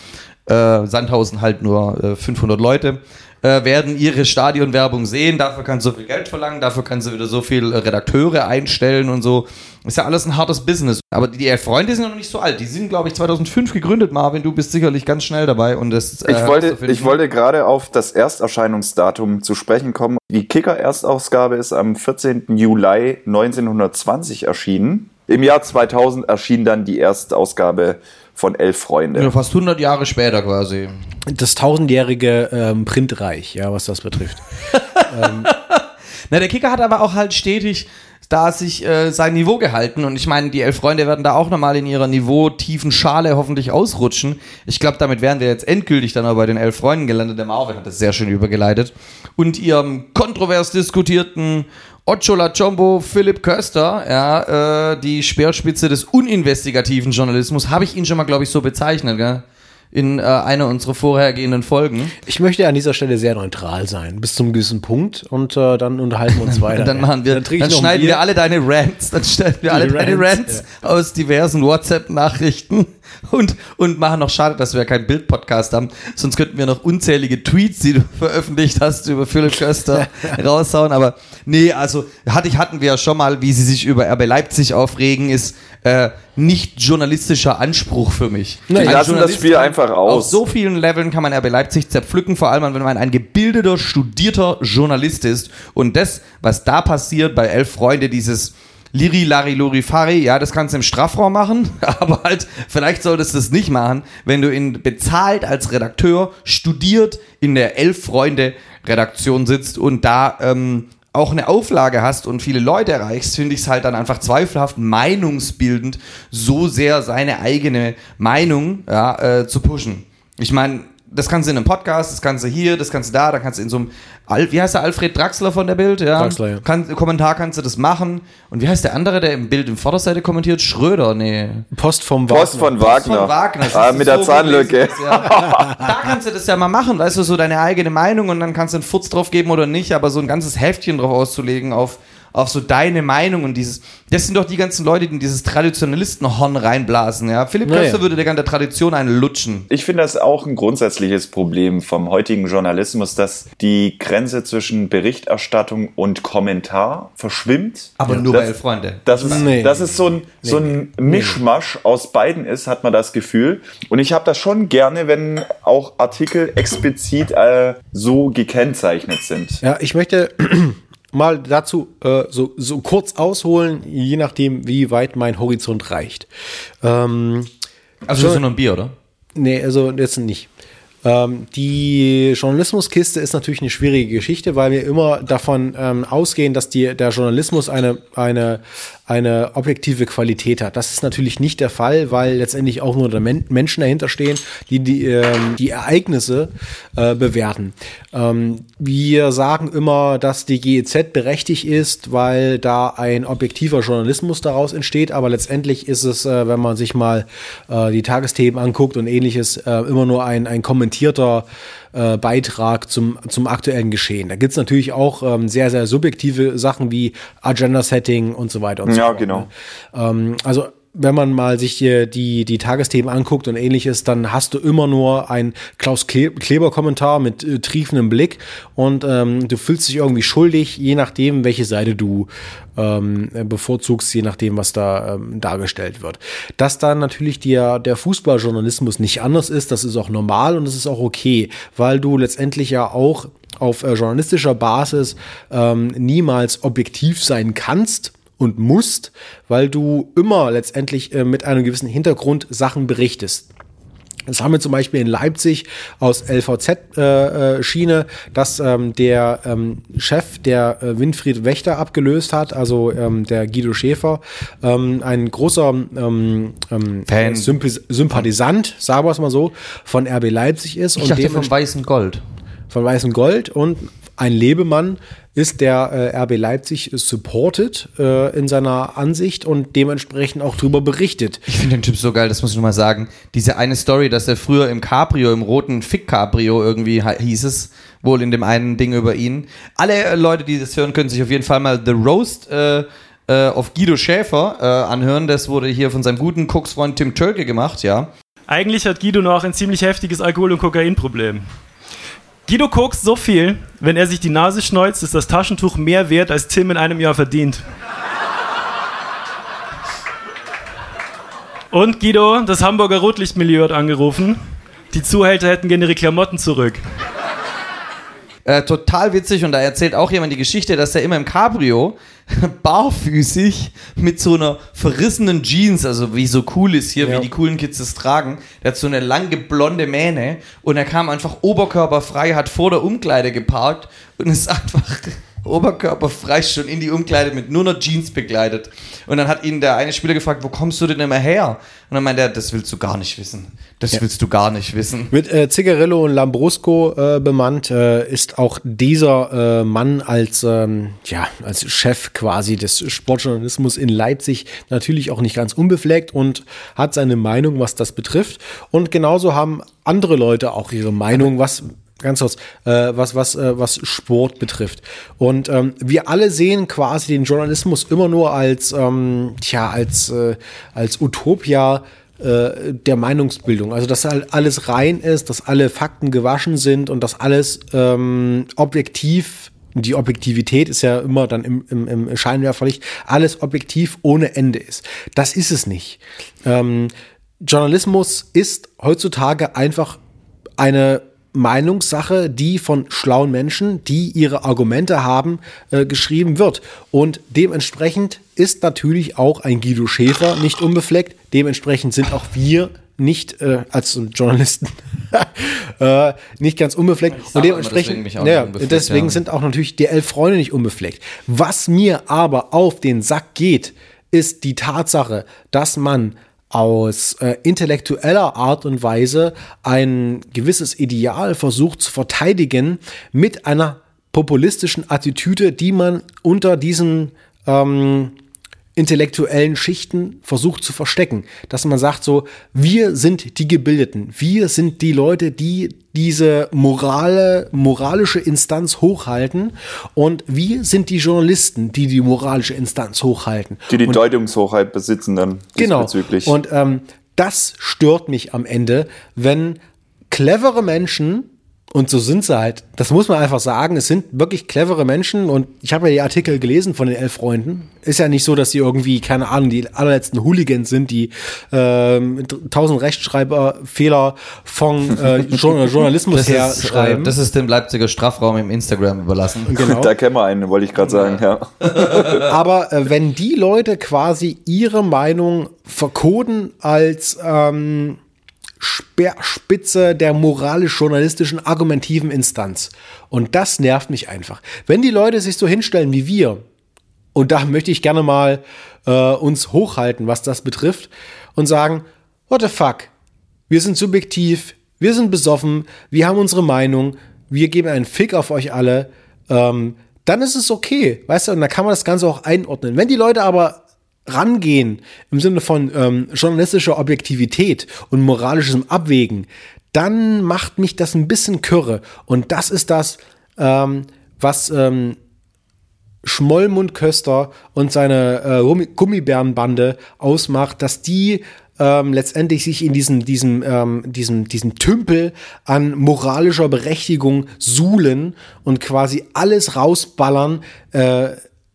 Äh, Sandhausen halt nur äh, 500 Leute. Äh, werden ihre Stadionwerbung sehen, dafür kannst du so viel Geld verlangen, dafür kannst du wieder so viel äh, Redakteure einstellen und so. Ist ja alles ein hartes Business. Aber die elf Freunde sind ja noch nicht so alt. Die sind, glaube ich, 2005 gegründet, Marvin. Du bist sicherlich ganz schnell dabei. Und das, äh, Ich wollte, ich wollte gerade auf das Ersterscheinungsdatum zu sprechen kommen. Die Kicker-Erstausgabe ist am 14. Juli 1920 erschienen. Im Jahr 2000 erschien dann die Erstausgabe von Elf Freunde. Ja, fast 100 Jahre später quasi. Das tausendjährige ähm, Printreich, ja, was das betrifft. Na, der Kicker hat aber auch halt stetig da sich äh, sein Niveau gehalten und ich meine, die elf Freunde werden da auch nochmal in ihrer niveautiefen Schale hoffentlich ausrutschen. Ich glaube, damit wären wir jetzt endgültig dann aber bei den elf Freunden gelandet. Der Marvin hat das sehr schön übergeleitet. Und ihrem kontrovers diskutierten Ochola Jumbo Philipp Köster, ja, äh, die Speerspitze des uninvestigativen Journalismus, habe ich ihn schon mal, glaube ich, so bezeichnet, gell? In äh, einer unserer vorhergehenden Folgen. Ich möchte an dieser Stelle sehr neutral sein, bis zum gewissen Punkt und äh, dann unterhalten wir uns weiter. Dann machen wir, dann, ein schneiden wir alle deine Rants, dann schneiden wir alle deine Rants, Rants aus diversen WhatsApp-Nachrichten und, und machen noch schade, dass wir keinen Bild-Podcast haben. Sonst könnten wir noch unzählige Tweets, die du veröffentlicht hast, über Philipp Köster raushauen. Aber nee, also hatte ich, hatten wir ja schon mal, wie sie sich über RB Leipzig aufregen, ist äh, nicht journalistischer Anspruch für mich. Die Ein lassen das Journalist Spiel kann- einfach Auf aus. so vielen Leveln kann man RB Leipzig zerpflücken, vor allem wenn man ein gebildeter, studierter Journalist ist. Und das, was da passiert bei Elf Freunde, dieses Liri, Lari, Luri, Fari, ja, das kannst du im Strafraum machen, aber halt, vielleicht solltest du es nicht machen, wenn du in, bezahlt als Redakteur, studiert in der Elf Freunde Redaktion sitzt und da ähm, auch eine Auflage hast und viele Leute erreichst, finde ich es halt dann einfach zweifelhaft meinungsbildend, so sehr seine eigene Meinung ja, äh, zu pushen. Ich meine, das kannst du in einem Podcast, das kannst du hier, das kannst du da, da kannst du in so einem, Al wie heißt der, Alfred Draxler von der Bild? Ja? Draxler, ja. Kann, Kommentar kannst du das machen. Und wie heißt der andere, der im Bild im Vorderseite kommentiert? Schröder, nee. Post vom Post von Wagner. Von Wagner. Ah, ist mit so der Zahnlücke. gewesen, Ja. Da kannst du das ja mal machen, weißt du, so deine eigene Meinung und dann kannst du einen Futz drauf geben oder nicht, aber so ein ganzes Heftchen drauf auszulegen auf, auf so deine Meinung und dieses, das sind doch die ganzen Leute, die in dieses Traditionalistenhorn reinblasen, ja. Philipp Naja. Köster würde der ganze Tradition einen lutschen. Ich finde das auch ein grundsätzliches Problem vom heutigen Journalismus, dass die Grenze zwischen Berichterstattung und Kommentar verschwimmt. Aber nur das, bei Freunde. Das ist, Nee. das ist so ein, so ein Mischmasch aus beiden ist, hat man das Gefühl. Und ich habe das schon gerne, wenn auch Artikel explizit äh, so gekennzeichnet sind. Ja, ich möchte mal dazu äh, so, so kurz ausholen, je nachdem, wie weit mein Horizont reicht. Ähm, Also das ist nur ein Bier, oder? nee, also jetzt nicht. Ähm, die Journalismuskiste ist natürlich eine schwierige Geschichte, weil wir immer davon ähm, ausgehen, dass die, der Journalismus eine, eine, eine objektive Qualität hat. Das ist natürlich nicht der Fall, weil letztendlich auch nur Men Menschen dahinter stehen, die die, ähm, die Ereignisse äh, bewerten. Ähm, wir sagen immer, dass die GEZ berechtigt ist, weil da ein objektiver Journalismus daraus entsteht, aber letztendlich ist es, äh, wenn man sich mal äh, die Tagesthemen anguckt und ähnliches, äh, immer nur ein, ein kommentierter äh, Beitrag zum, zum aktuellen Geschehen. Da gibt's natürlich auch ähm, sehr, sehr subjektive Sachen wie Agenda-Setting und so weiter und so Ja, fort. genau. ne? Ähm, also wenn man mal sich hier die, die Tagesthemen anguckt und ähnliches, dann hast du immer nur ein Klaus Kle- Kleber-Kommentar mit äh, triefendem Blick und ähm, du fühlst dich irgendwie schuldig, je nachdem, welche Seite du ähm, bevorzugst, je nachdem, was da ähm, dargestellt wird. Dass dann natürlich der, der Fußballjournalismus nicht anders ist, das ist auch normal und das ist auch okay, weil du letztendlich ja auch auf äh, journalistischer Basis ähm, niemals objektiv sein kannst und musst, weil du immer letztendlich äh, mit einem gewissen Hintergrund Sachen berichtest. Das haben wir zum Beispiel in Leipzig aus LVZ-Schiene, äh, Schiene, dass ähm, der ähm, Chef, der äh, Winfried Wächter abgelöst hat, also ähm, der Guido Schäfer, ähm, ein großer ähm, ähm, Fan. Symp Sympathisant, sagen wir es mal so, von RB Leipzig ist Ich und dachte dementsprechend weißen Gold. von Weißem Gold und ein Lebemann ist, der äh, RB Leipzig supportet äh, in seiner Ansicht und dementsprechend auch drüber berichtet. Ich finde den Typ so geil, das muss ich nur mal sagen. Diese eine Story, dass er früher im Cabrio, im roten Fick-Cabrio irgendwie hieß es, wohl in dem einen Ding über ihn. Alle äh, Leute, die das hören, können sich auf jeden Fall mal The Roast äh, äh, auf Guido Schäfer äh, anhören. Das wurde hier von seinem guten Koksfreund Tim Tölke gemacht, ja. Eigentlich hat Guido noch ein ziemlich heftiges Alkohol- und Kokainproblem. Guido kokst so viel, wenn er sich die Nase schneuzt, ist das Taschentuch mehr wert, als Tim in einem Jahr verdient. Und Guido, das Hamburger Rotlichtmilieu hat angerufen. Die Zuhälter hätten gerne ihre Klamotten zurück. Äh, total witzig und da erzählt auch jemand die Geschichte, dass er immer im Cabrio barfüßig mit so einer verrissenen Jeans, also wie so cool ist hier, Ja. wie die coolen Kids das tragen, der hat so eine lange blonde Mähne und er kam einfach oberkörperfrei, hat vor der Umkleide geparkt und ist einfach oberkörperfrei schon in die Umkleide mit nur einer Jeans begleitet. Und dann hat ihn der eine Spieler gefragt, wo kommst du denn immer her? Und dann meinte er, das willst du gar nicht wissen. Das willst du gar nicht wissen. Mit äh, Zigarillo und Lambrusco äh, bemannt äh, ist auch dieser äh, Mann als, ähm, ja, als Chef quasi des Sportjournalismus in Leipzig natürlich auch nicht ganz unbefleckt und hat seine Meinung, was das betrifft. Und genauso haben andere Leute auch ihre Meinung, was ganz kurz, äh, was, was, äh, was Sport betrifft. Und ähm, wir alle sehen quasi den Journalismus immer nur als, ähm, tja, als, äh, als Utopia äh, der Meinungsbildung. Also, dass halt alles rein ist, dass alle Fakten gewaschen sind und dass alles ähm, objektiv die Objektivität ist ja immer dann im, im, im Scheinwerferlicht, alles objektiv ohne Ende ist. Das ist es nicht. Ähm, Journalismus ist heutzutage einfach eine Meinungssache, die von schlauen Menschen, die ihre Argumente haben, äh, geschrieben wird. Und dementsprechend ist natürlich auch ein Guido Schäfer nicht unbefleckt. Dementsprechend sind auch wir nicht äh, als Journalisten äh, nicht ganz unbefleckt. Und dementsprechend, deswegen ja, unbefleckt, deswegen ja. sind auch natürlich die elf Freunde nicht unbefleckt. Was mir aber auf den Sack geht, ist die Tatsache, dass man aus äh, intellektueller Art und Weise ein gewisses Ideal versucht zu verteidigen mit einer populistischen Attitüde, die man unter diesen ähm, intellektuellen Schichten versucht zu verstecken. Dass man sagt so, wir sind die Gebildeten, wir sind die Leute, die diese Morale, moralische Instanz hochhalten und wir sind die Journalisten, die die moralische Instanz hochhalten. Die die und, Deutungshochheit besitzen dann genau. Und ähm, das stört mich am Ende, wenn clevere Menschen und so sind sie halt. Das muss man einfach sagen. Es sind wirklich clevere Menschen. Und ich habe ja die Artikel gelesen von den elf Freunden. Ist ja nicht so, dass sie irgendwie, keine Ahnung, die allerletzten Hooligans sind, die ähm, tausend Rechtschreiberfehler von äh, Journalismus Das her ist, äh, schreiben. das ist dem Leipziger Strafraum im Instagram überlassen. Genau. Da kennen wir einen, wollte ich gerade sagen, ja. Aber äh, wenn die Leute quasi ihre Meinung verkoden als ähm, Speerspitze der moralisch-journalistischen argumentiven Instanz. Und das nervt mich einfach. Wenn die Leute sich so hinstellen wie wir, und da möchte ich gerne mal äh, uns hochhalten, was das betrifft, und sagen, what the fuck, wir sind subjektiv, wir sind besoffen, wir haben unsere Meinung, wir geben einen Fick auf euch alle, ähm, dann ist es okay, weißt du, und dann kann man das Ganze auch einordnen. Wenn die Leute aber rangehen im Sinne von ähm, journalistischer Objektivität und moralischem Abwägen, dann macht mich das ein bisschen kürre. Und das ist das, ähm, was ähm, Schmollmund Köster und seine äh, Gummibärenbande ausmacht, dass die ähm, letztendlich sich in diesem, diesem, ähm, diesem, diesem Tümpel an moralischer Berechtigung suhlen und quasi alles rausballern äh,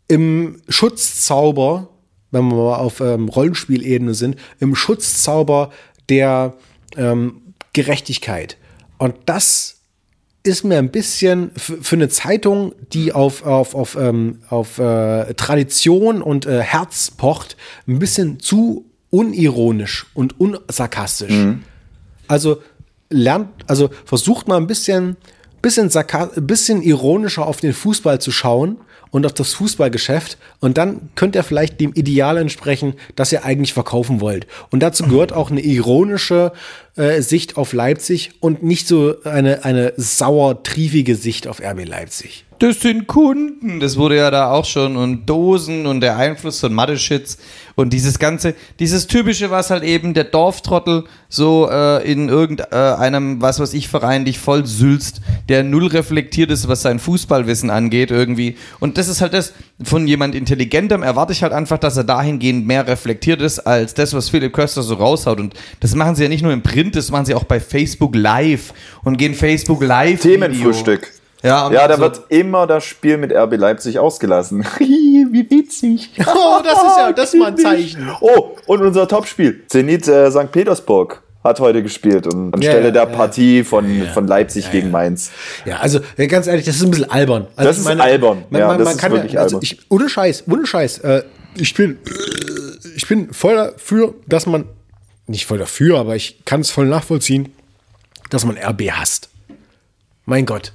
im Schutzzauber wenn wir mal auf ähm, Rollenspielebene sind, im Schutzzauber der ähm, Gerechtigkeit. Und das ist mir ein bisschen für eine Zeitung, die auf, auf, auf, ähm, auf äh, Tradition und äh, Herz pocht, ein bisschen zu unironisch und unsarkastisch. Mhm. Also lernt, also versucht mal ein bisschen, bisschen, bisschen ironischer auf den Fußball zu schauen und auf das Fußballgeschäft und dann könnt ihr vielleicht dem Ideal entsprechen, das ihr eigentlich verkaufen wollt. Und dazu gehört auch eine ironische äh, Sicht auf Leipzig und nicht so eine, eine sauer, triefige Sicht auf RB Leipzig. Das sind Kunden. Das wurde ja da auch schon und Dosen und der Einfluss von Mathe-Shits und dieses ganze, dieses typische, was halt eben der Dorftrottel so äh, in irgendeinem, was weiß ich, Verein dich voll sülzt, der null reflektiert ist, was sein Fußballwissen angeht irgendwie. Und das ist halt das, von jemand Intelligentem erwarte ich halt einfach, dass er dahingehend mehr reflektiert ist, als das, was Philipp Köster so raushaut. Und das machen sie ja nicht nur im Print, das machen sie auch bei Facebook Live und gehen Facebook Live. Themenfrühstück. Ja, ja, da so wird immer das Spiel mit RB Leipzig ausgelassen. Wie witzig. Oh, das ist ja, das ist mal ein Zeichen. Oh, und unser Topspiel. Zenit äh, St. Petersburg hat heute gespielt und anstelle ja, der ja, Partie von, von Leipzig gegen Mainz. Ja, also ganz ehrlich, das ist ein bisschen albern. Also das ist meine, albern. Man, ja, man, das man ist kann wirklich ja, also ich, ohne Scheiß, ohne Scheiß. Äh, ich bin, ich bin voll dafür, dass man, nicht voll dafür, aber ich kann es voll nachvollziehen, dass man RB hasst. Mein Gott.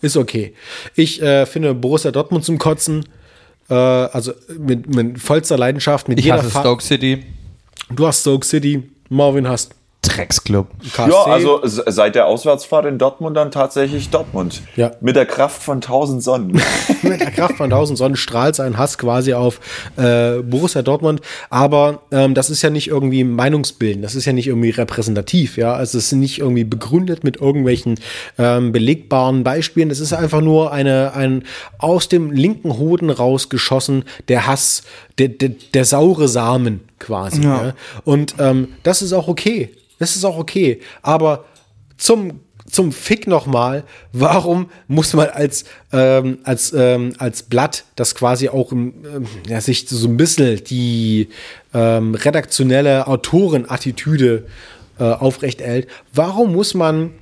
Ist okay. Ich äh, finde Borussia Dortmund zum Kotzen. Äh, also mit, mit vollster Leidenschaft. Mit ich jeder hasse Fa- Stoke City. Du hast Stoke City. Marvin hast Drecksclub. KSC. Ja, also seit der Auswärtsfahrt in Dortmund dann tatsächlich Dortmund. Ja. Mit der Kraft von tausend Sonnen. mit der Kraft von tausend Sonnen strahlt sein Hass quasi auf äh, Borussia Dortmund. Aber ähm, das ist ja nicht irgendwie Meinungsbilden, das ist ja nicht irgendwie repräsentativ, ja. Also es ist nicht irgendwie begründet mit irgendwelchen ähm, belegbaren Beispielen. Es ist einfach nur eine ein aus dem linken Hoden rausgeschossen der Hass, der, der, der saure Samen quasi. Ja. Ja? Und ähm, das ist auch okay. Das ist auch okay. Aber zum zum Fick nochmal, warum muss man als, ähm, als, ähm, als Blatt, das quasi auch ähm, ja, sich so ein bisschen die ähm, redaktionelle Autorenattitüde äh, aufrecht hält, warum muss man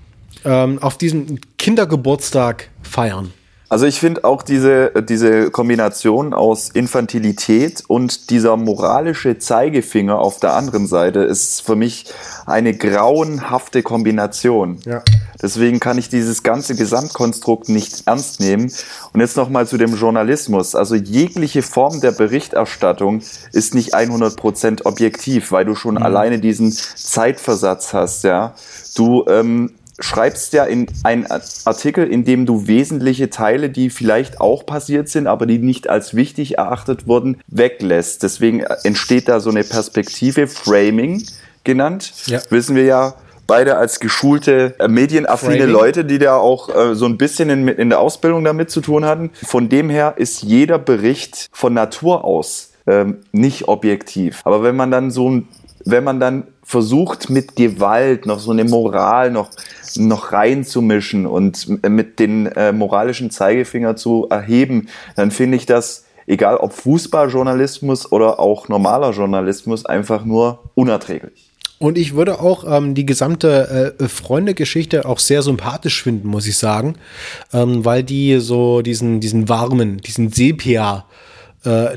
ähm, auf diesem Kindergeburtstag feiern? Also ich finde auch diese, diese Kombination aus Infantilität und dieser moralische Zeigefinger auf der anderen Seite ist für mich eine grauenhafte Kombination. Ja. Deswegen kann ich dieses ganze Gesamtkonstrukt nicht ernst nehmen. Und jetzt nochmal zu dem Journalismus. Also jegliche Form der Berichterstattung ist nicht 100% objektiv, weil du schon Mhm. alleine diesen Zeitversatz hast, ja. Du, ähm, schreibst ja in einen Artikel, in dem du wesentliche Teile, die vielleicht auch passiert sind, aber die nicht als wichtig erachtet wurden, weglässt. Deswegen entsteht da so eine Perspektive, Framing genannt. Ja. Wissen wir ja beide als geschulte, äh, medienaffine Framing. Leute, die da auch äh, so ein bisschen in, in der Ausbildung damit zu tun hatten. Von dem her ist jeder Bericht von Natur aus ähm, nicht objektiv. Aber wenn man dann so ein, wenn man dann versucht mit Gewalt noch so eine Moral noch noch reinzumischen und mit den äh, moralischen Zeigefinger zu erheben, dann finde ich das egal ob Fußballjournalismus oder auch normaler Journalismus einfach nur unerträglich. Und ich würde auch ähm, die gesamte äh, Freunde-Geschichte auch sehr sympathisch finden, muss ich sagen, ähm, weil die so diesen, diesen warmen, diesen Sepia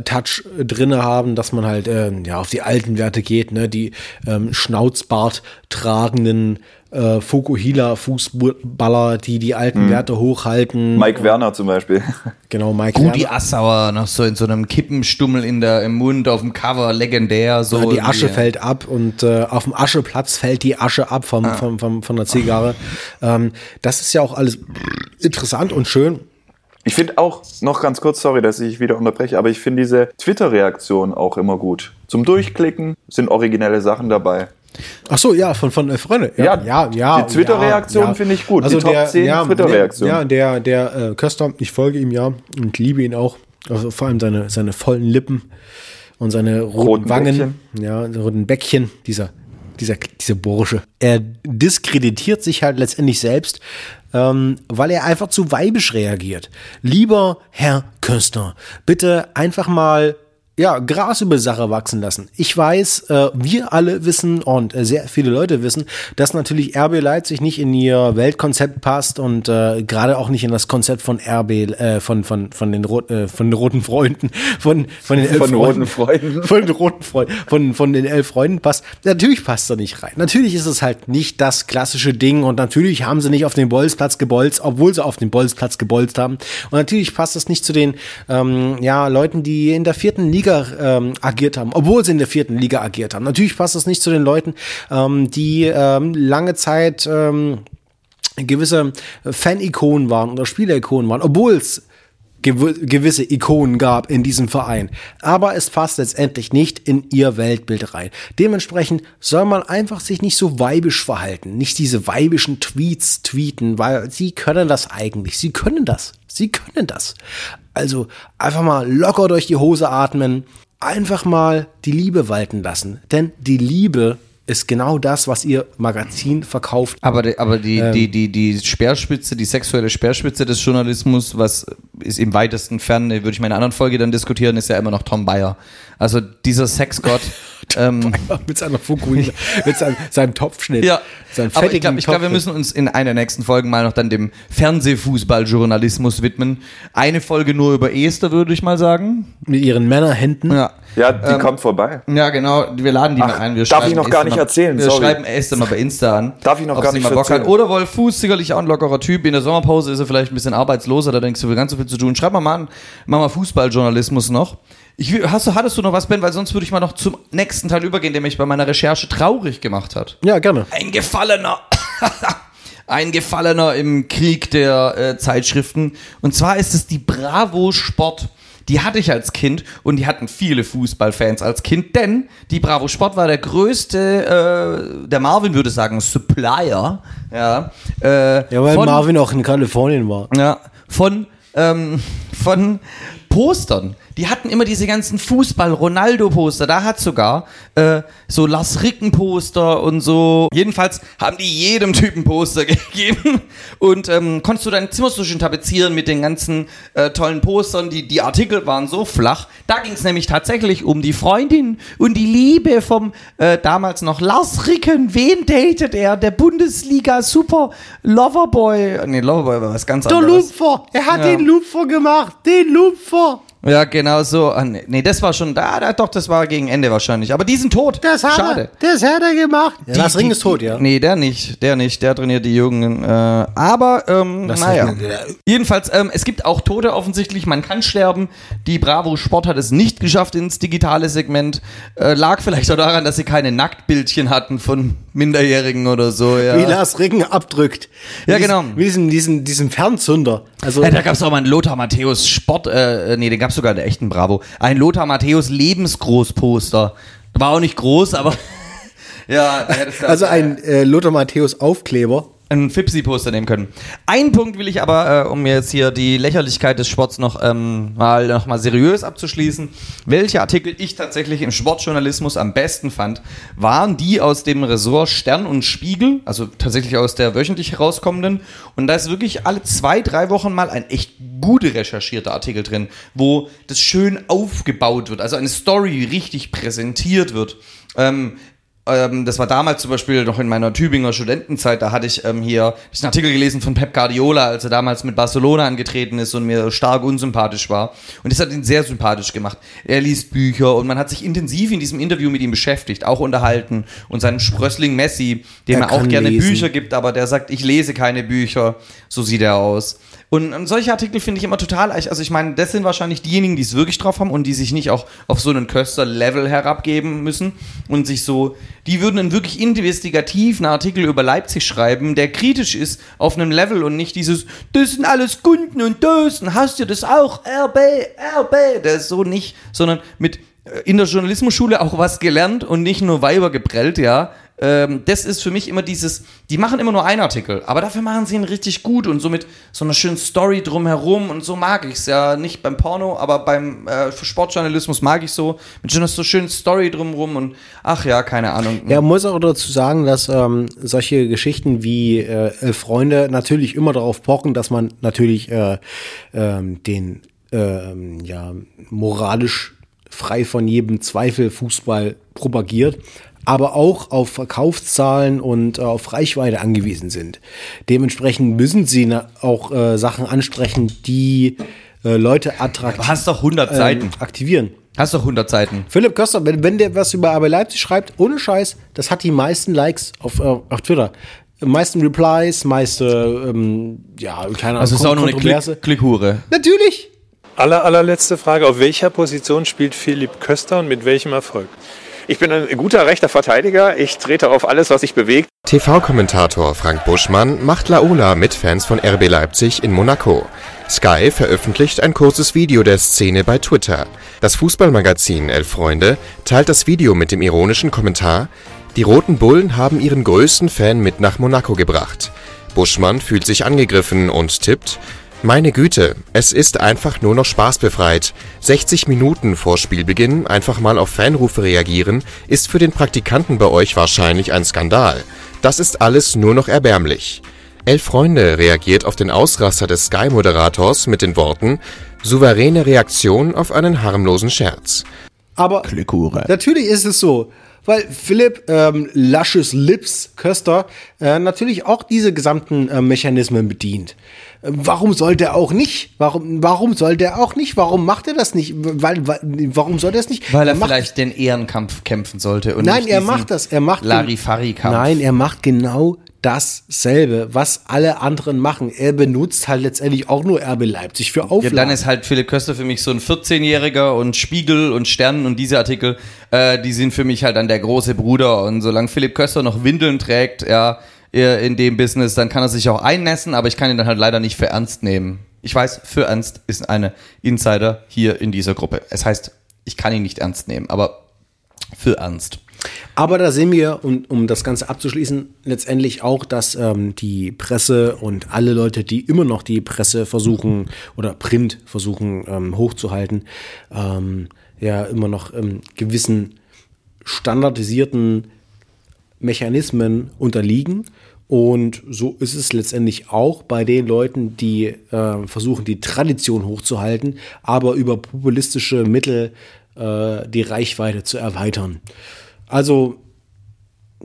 Touch drinne haben, dass man halt äh, ja auf die alten Werte geht, ne, die ähm, Schnauzbart tragenden äh, Fukuhila Fußballer, die die alten Mhm. Werte hochhalten. Mike Werner zum Beispiel. Genau, Mike Rudi Werner. Assauer noch so in so einem Kippenstummel in der, im Mund auf dem Cover, legendär. So Ja, die Asche irgendwie. fällt ab und äh, auf dem Ascheplatz fällt die Asche ab vom, vom, vom, von der Zigarre. Ähm, das ist ja auch alles interessant und schön. Ich finde auch, noch ganz kurz, sorry, dass ich wieder unterbreche, aber ich finde diese Twitter-Reaktion auch immer gut. Zum Durchklicken sind originelle Sachen dabei. Ach so, ja, von, von äh, Freunde. Ja, Ja, ja, ja. die Twitter-Reaktion ja, ja. finde ich gut. Also Die Top der, 10 ja, Twitter-Reaktionen. Ja, der, der äh, Köster, ich folge ihm ja und liebe ihn auch. Also vor allem seine, seine vollen Lippen und seine roten, Roten Wangen. Bäckchen. Ja, roten Bäckchen, dieser, dieser, dieser Bursche. Er diskreditiert sich halt letztendlich selbst, ähm, weil er einfach zu weibisch reagiert. Lieber Herr Köster, bitte einfach mal ja, Gras über Sache wachsen lassen. Ich weiß, äh, wir alle wissen und äh, sehr viele Leute wissen, dass natürlich RB Leipzig nicht in ihr Weltkonzept passt und äh, gerade auch nicht in das Konzept von RB, äh, von, von, von, den, Rot, äh, von den roten Freunden, von, von den elf Von Freunden, roten Freunden. von den roten Freunden, von, von den elf Freunden passt. Natürlich passt er nicht rein. Natürlich ist es halt nicht das klassische Ding und natürlich haben sie nicht auf den Bolzplatz gebolzt, obwohl sie auf den Bolzplatz gebolzt haben. Und natürlich passt es nicht zu den ähm, ja, Leuten, die in der vierten Liga ähm, agiert haben, obwohl sie in der vierten Liga agiert haben. Natürlich passt es nicht zu den Leuten, ähm, die ähm, lange Zeit ähm, gewisse Fan-Ikonen waren oder Spieler-Ikonen waren, obwohl es gew gewisse Ikonen gab in diesem Verein. Aber es passt letztendlich nicht in ihr Weltbild rein. Dementsprechend soll man einfach sich nicht so weibisch verhalten, nicht diese weibischen Tweets tweeten, weil sie können das eigentlich. Sie können das. Sie können das. Also einfach mal locker durch die Hose atmen, einfach mal die Liebe walten lassen. Denn die Liebe ist genau das, was ihr Magazin verkauft. Aber, die, aber die, Ähm. die, die, die Speerspitze, die sexuelle Speerspitze des Journalismus, was ist im weitesten Ferne, würde ich einer anderen Folge dann diskutieren, ist ja immer noch Tom Bayer. Also dieser Sexgott. ähm, mit seiner Fukuhila, mit seinem, seinem Topfschnitt. ja, seinem aber ich glaube, glaub, wir müssen uns in einer der nächsten Folgen mal noch dann dem Fernsehfußballjournalismus widmen. Eine Folge nur über Esther, würde ich mal sagen. mit ihren Männerhänden. Ja. Ja, die Ähm, kommt vorbei. Ja, genau. Wir laden die Ach, mal ein. Wir darf ich noch gar nicht mal, erzählen, Wir sorry. schreiben Esther mal bei Insta an. Darf ich noch ob gar sie nicht mal Bock hat. erzählen. Oder Wolf Fuß, sicherlich auch ein lockerer Typ. In der Sommerpause ist er vielleicht ein bisschen arbeitsloser, da denkst du, ganz so viel zu tun. Schreib mal mal an, mach mal Fußballjournalismus noch. Ich, hast du, hattest du noch was, Ben? Weil sonst würde ich mal noch zum nächsten Teil übergehen, der mich bei meiner Recherche traurig gemacht hat. Ja, gerne. Ein Gefallener. Ein Gefallener im Krieg der äh, Zeitschriften. Und zwar ist es die Bravo Sport. Die hatte ich als Kind und die hatten viele Fußballfans als Kind, denn die Bravo Sport war der größte, äh, der Marvin würde sagen, Supplier. Ja, äh, Ja, weil von- Marvin auch in Kalifornien war. ja, von, ähm, von Postern. Die hatten immer diese ganzen Fußball-Ronaldo-Poster. Da hat sogar äh, so Lars Ricken-Poster und so. Jedenfalls haben die jedem Typen Poster gegeben. Und ähm, konntest du dein Zimmer so schön tapezieren mit den ganzen äh, tollen Postern. Die, die Artikel waren so flach. Da ging es nämlich tatsächlich um die Freundin und die Liebe vom äh, damals noch Lars Ricken. Wen datet er? Der Bundesliga-Super Loverboy. Nee, Loverboy war was ganz anderes. Lupfer, er hat Ja. den Lupfer gemacht, den Lupfer. Ja, genau so. Ah, nee, nee, das war schon da, da. Doch, das war gegen Ende wahrscheinlich. Aber die sind tot. Das hat Schade. er, das hat er gemacht. Ja, Die- Lars Ring die- ist tot, ja. Nee, der nicht. Der nicht. Der trainiert die Jungen. Äh, aber, ähm, Das naja. hat- Jedenfalls, ähm, es gibt auch Tote offensichtlich. Man kann sterben. Die Bravo Sport hat es nicht geschafft ins digitale Segment. Äh, lag vielleicht auch daran, dass sie keine Nacktbildchen hatten von Minderjährigen oder so, ja. Wie Lars Ricken abdrückt. Ja, Mit genau. Diesem, mit diesem, diesem, diesem Fernzünder. Also, Ja, da gab es auch mal einen Lothar Matthäus Sport, äh, nee, den gab es sogar in der echten Bravo. Ein Lothar Matthäus Lebensgroßposter. War auch nicht groß, aber ja, da hättest du also ein äh, Lothar Matthäus Aufkleber. Ein Fipsi-Poster nehmen können. Einen Punkt will ich aber, äh, um mir jetzt hier die Lächerlichkeit des Sports noch ähm, mal noch mal seriös abzuschließen, welche Artikel ich tatsächlich im Sportjournalismus am besten fand, waren die aus dem Ressort Stern und Spiegel, also tatsächlich aus der wöchentlich herauskommenden. Und da ist wirklich alle zwei, drei Wochen mal ein echt gut recherchierter Artikel drin, wo das schön aufgebaut wird, also eine Story richtig präsentiert wird. Ähm, ähm, das war damals zum Beispiel noch in meiner Tübinger Studentenzeit, da hatte ich ähm, hier ich einen Artikel gelesen von Pep Guardiola, als er damals mit Barcelona angetreten ist und mir stark unsympathisch war. Und das hat ihn sehr sympathisch gemacht. Er liest Bücher und man hat sich intensiv in diesem Interview mit ihm beschäftigt, auch unterhalten. Und seinem Sprössling Messi, dem Er er, auch gerne lesen. Bücher gibt, aber der sagt, ich lese keine Bücher. So sieht er aus. Und ähm, solche Artikel finde ich immer total, also ich meine, das sind wahrscheinlich diejenigen, die es wirklich drauf haben und die sich nicht auch auf so einen Köster-Level herabgeben müssen und sich so, die würden einen wirklich investigativen Artikel über Leipzig schreiben, der kritisch ist auf einem Level und nicht dieses, das sind alles Kunden und Dosen, hast du das auch, RB, RB, das ist so nicht, sondern mit äh, in der Journalismusschule auch was gelernt und nicht nur Weiber geprellt, ja. Ähm, das ist für mich immer dieses, die machen immer nur einen Artikel, aber dafür machen sie ihn richtig gut und so mit so einer schönen Story drumherum und so mag ich es ja. Nicht beim Porno, aber beim äh, Sportjournalismus mag ich so, mit so einer so schönen Story drumherum und ach ja, keine Ahnung. Ja, muss auch dazu sagen, dass ähm, solche Geschichten wie äh, Freunde natürlich immer darauf pochen, dass man natürlich äh, ähm, den ähm, ja, moralisch frei von jedem Zweifel Fußball propagiert, aber auch auf Verkaufszahlen und äh, auf Reichweite angewiesen sind. Dementsprechend müssen sie na, auch äh, Sachen ansprechen, die äh, Leute attraktiv hast doch 100 Seiten. ähm, aktivieren. Hast doch 100 Seiten. Philipp Köster, wenn, wenn der was über RB Leipzig schreibt, ohne Scheiß, das hat die meisten Likes auf, äh, auf Twitter. Meisten Replies, meiste, ähm, ja, keine Ahnung, Also ist auch nur eine. Klick Klickhure. Natürlich. Aller, allerletzte Frage. Auf welcher Position spielt Philipp Köster und mit welchem Erfolg? Ich bin ein guter rechter Verteidiger. Ich trete auf alles, was sich bewegt. TV-Kommentator Frank Buschmann macht Laola mit Fans von RB Leipzig in Monaco. Sky veröffentlicht ein kurzes Video der Szene bei Twitter. Das Fußballmagazin Elf Freunde teilt das Video mit dem ironischen Kommentar: Die Roten Bullen haben ihren größten Fan mit nach Monaco gebracht. Buschmann fühlt sich angegriffen und tippt: Meine Güte, es ist einfach nur noch spaßbefreit. 60 Minuten vor Spielbeginn einfach mal auf Fanrufe reagieren, ist für den Praktikanten bei euch wahrscheinlich ein Skandal. Das ist alles nur noch erbärmlich. Elf Freunde reagiert auf den Ausraster des Sky-Moderators mit den Worten souveräne Reaktion auf einen harmlosen Scherz. Aber natürlich ist es so, weil Philipp ähm, Lasches Lips Köster äh, natürlich auch diese gesamten äh, Mechanismen bedient. Warum sollte er auch nicht? Warum, warum sollte er auch nicht? Warum macht er das nicht? Weil, weil, warum sollte er es nicht? Weil er macht, vielleicht den Ehrenkampf kämpfen sollte. Und Nein, er macht das. Er macht Larifari-Kampf. Nein, er macht genau dasselbe, was alle anderen machen. Er benutzt halt letztendlich auch nur RB Leipzig für Ja, Auflagen. dann ist halt Philipp Köster für mich so ein 14-Jähriger und Spiegel und Stern und diese Artikel, äh, die sind für mich halt dann der große Bruder. Und solange Philipp Köster noch Windeln trägt, ja, in dem Business, dann kann er sich auch einnässen, aber ich kann ihn dann halt leider nicht für ernst nehmen. Ich weiß, für ernst ist eine Insider hier in dieser Gruppe. Es heißt, ich kann ihn nicht ernst nehmen, aber für ernst. Aber da sehen wir, und um das Ganze abzuschließen, letztendlich auch, dass ähm, die Presse und alle Leute, die immer noch die Presse versuchen oder Print versuchen ähm, hochzuhalten, ähm, ja immer noch ähm, gewissen standardisierten Mechanismen unterliegen. Und so ist es letztendlich auch bei den Leuten, die äh, versuchen, die Tradition hochzuhalten, aber über populistische Mittel äh, die Reichweite zu erweitern. Also,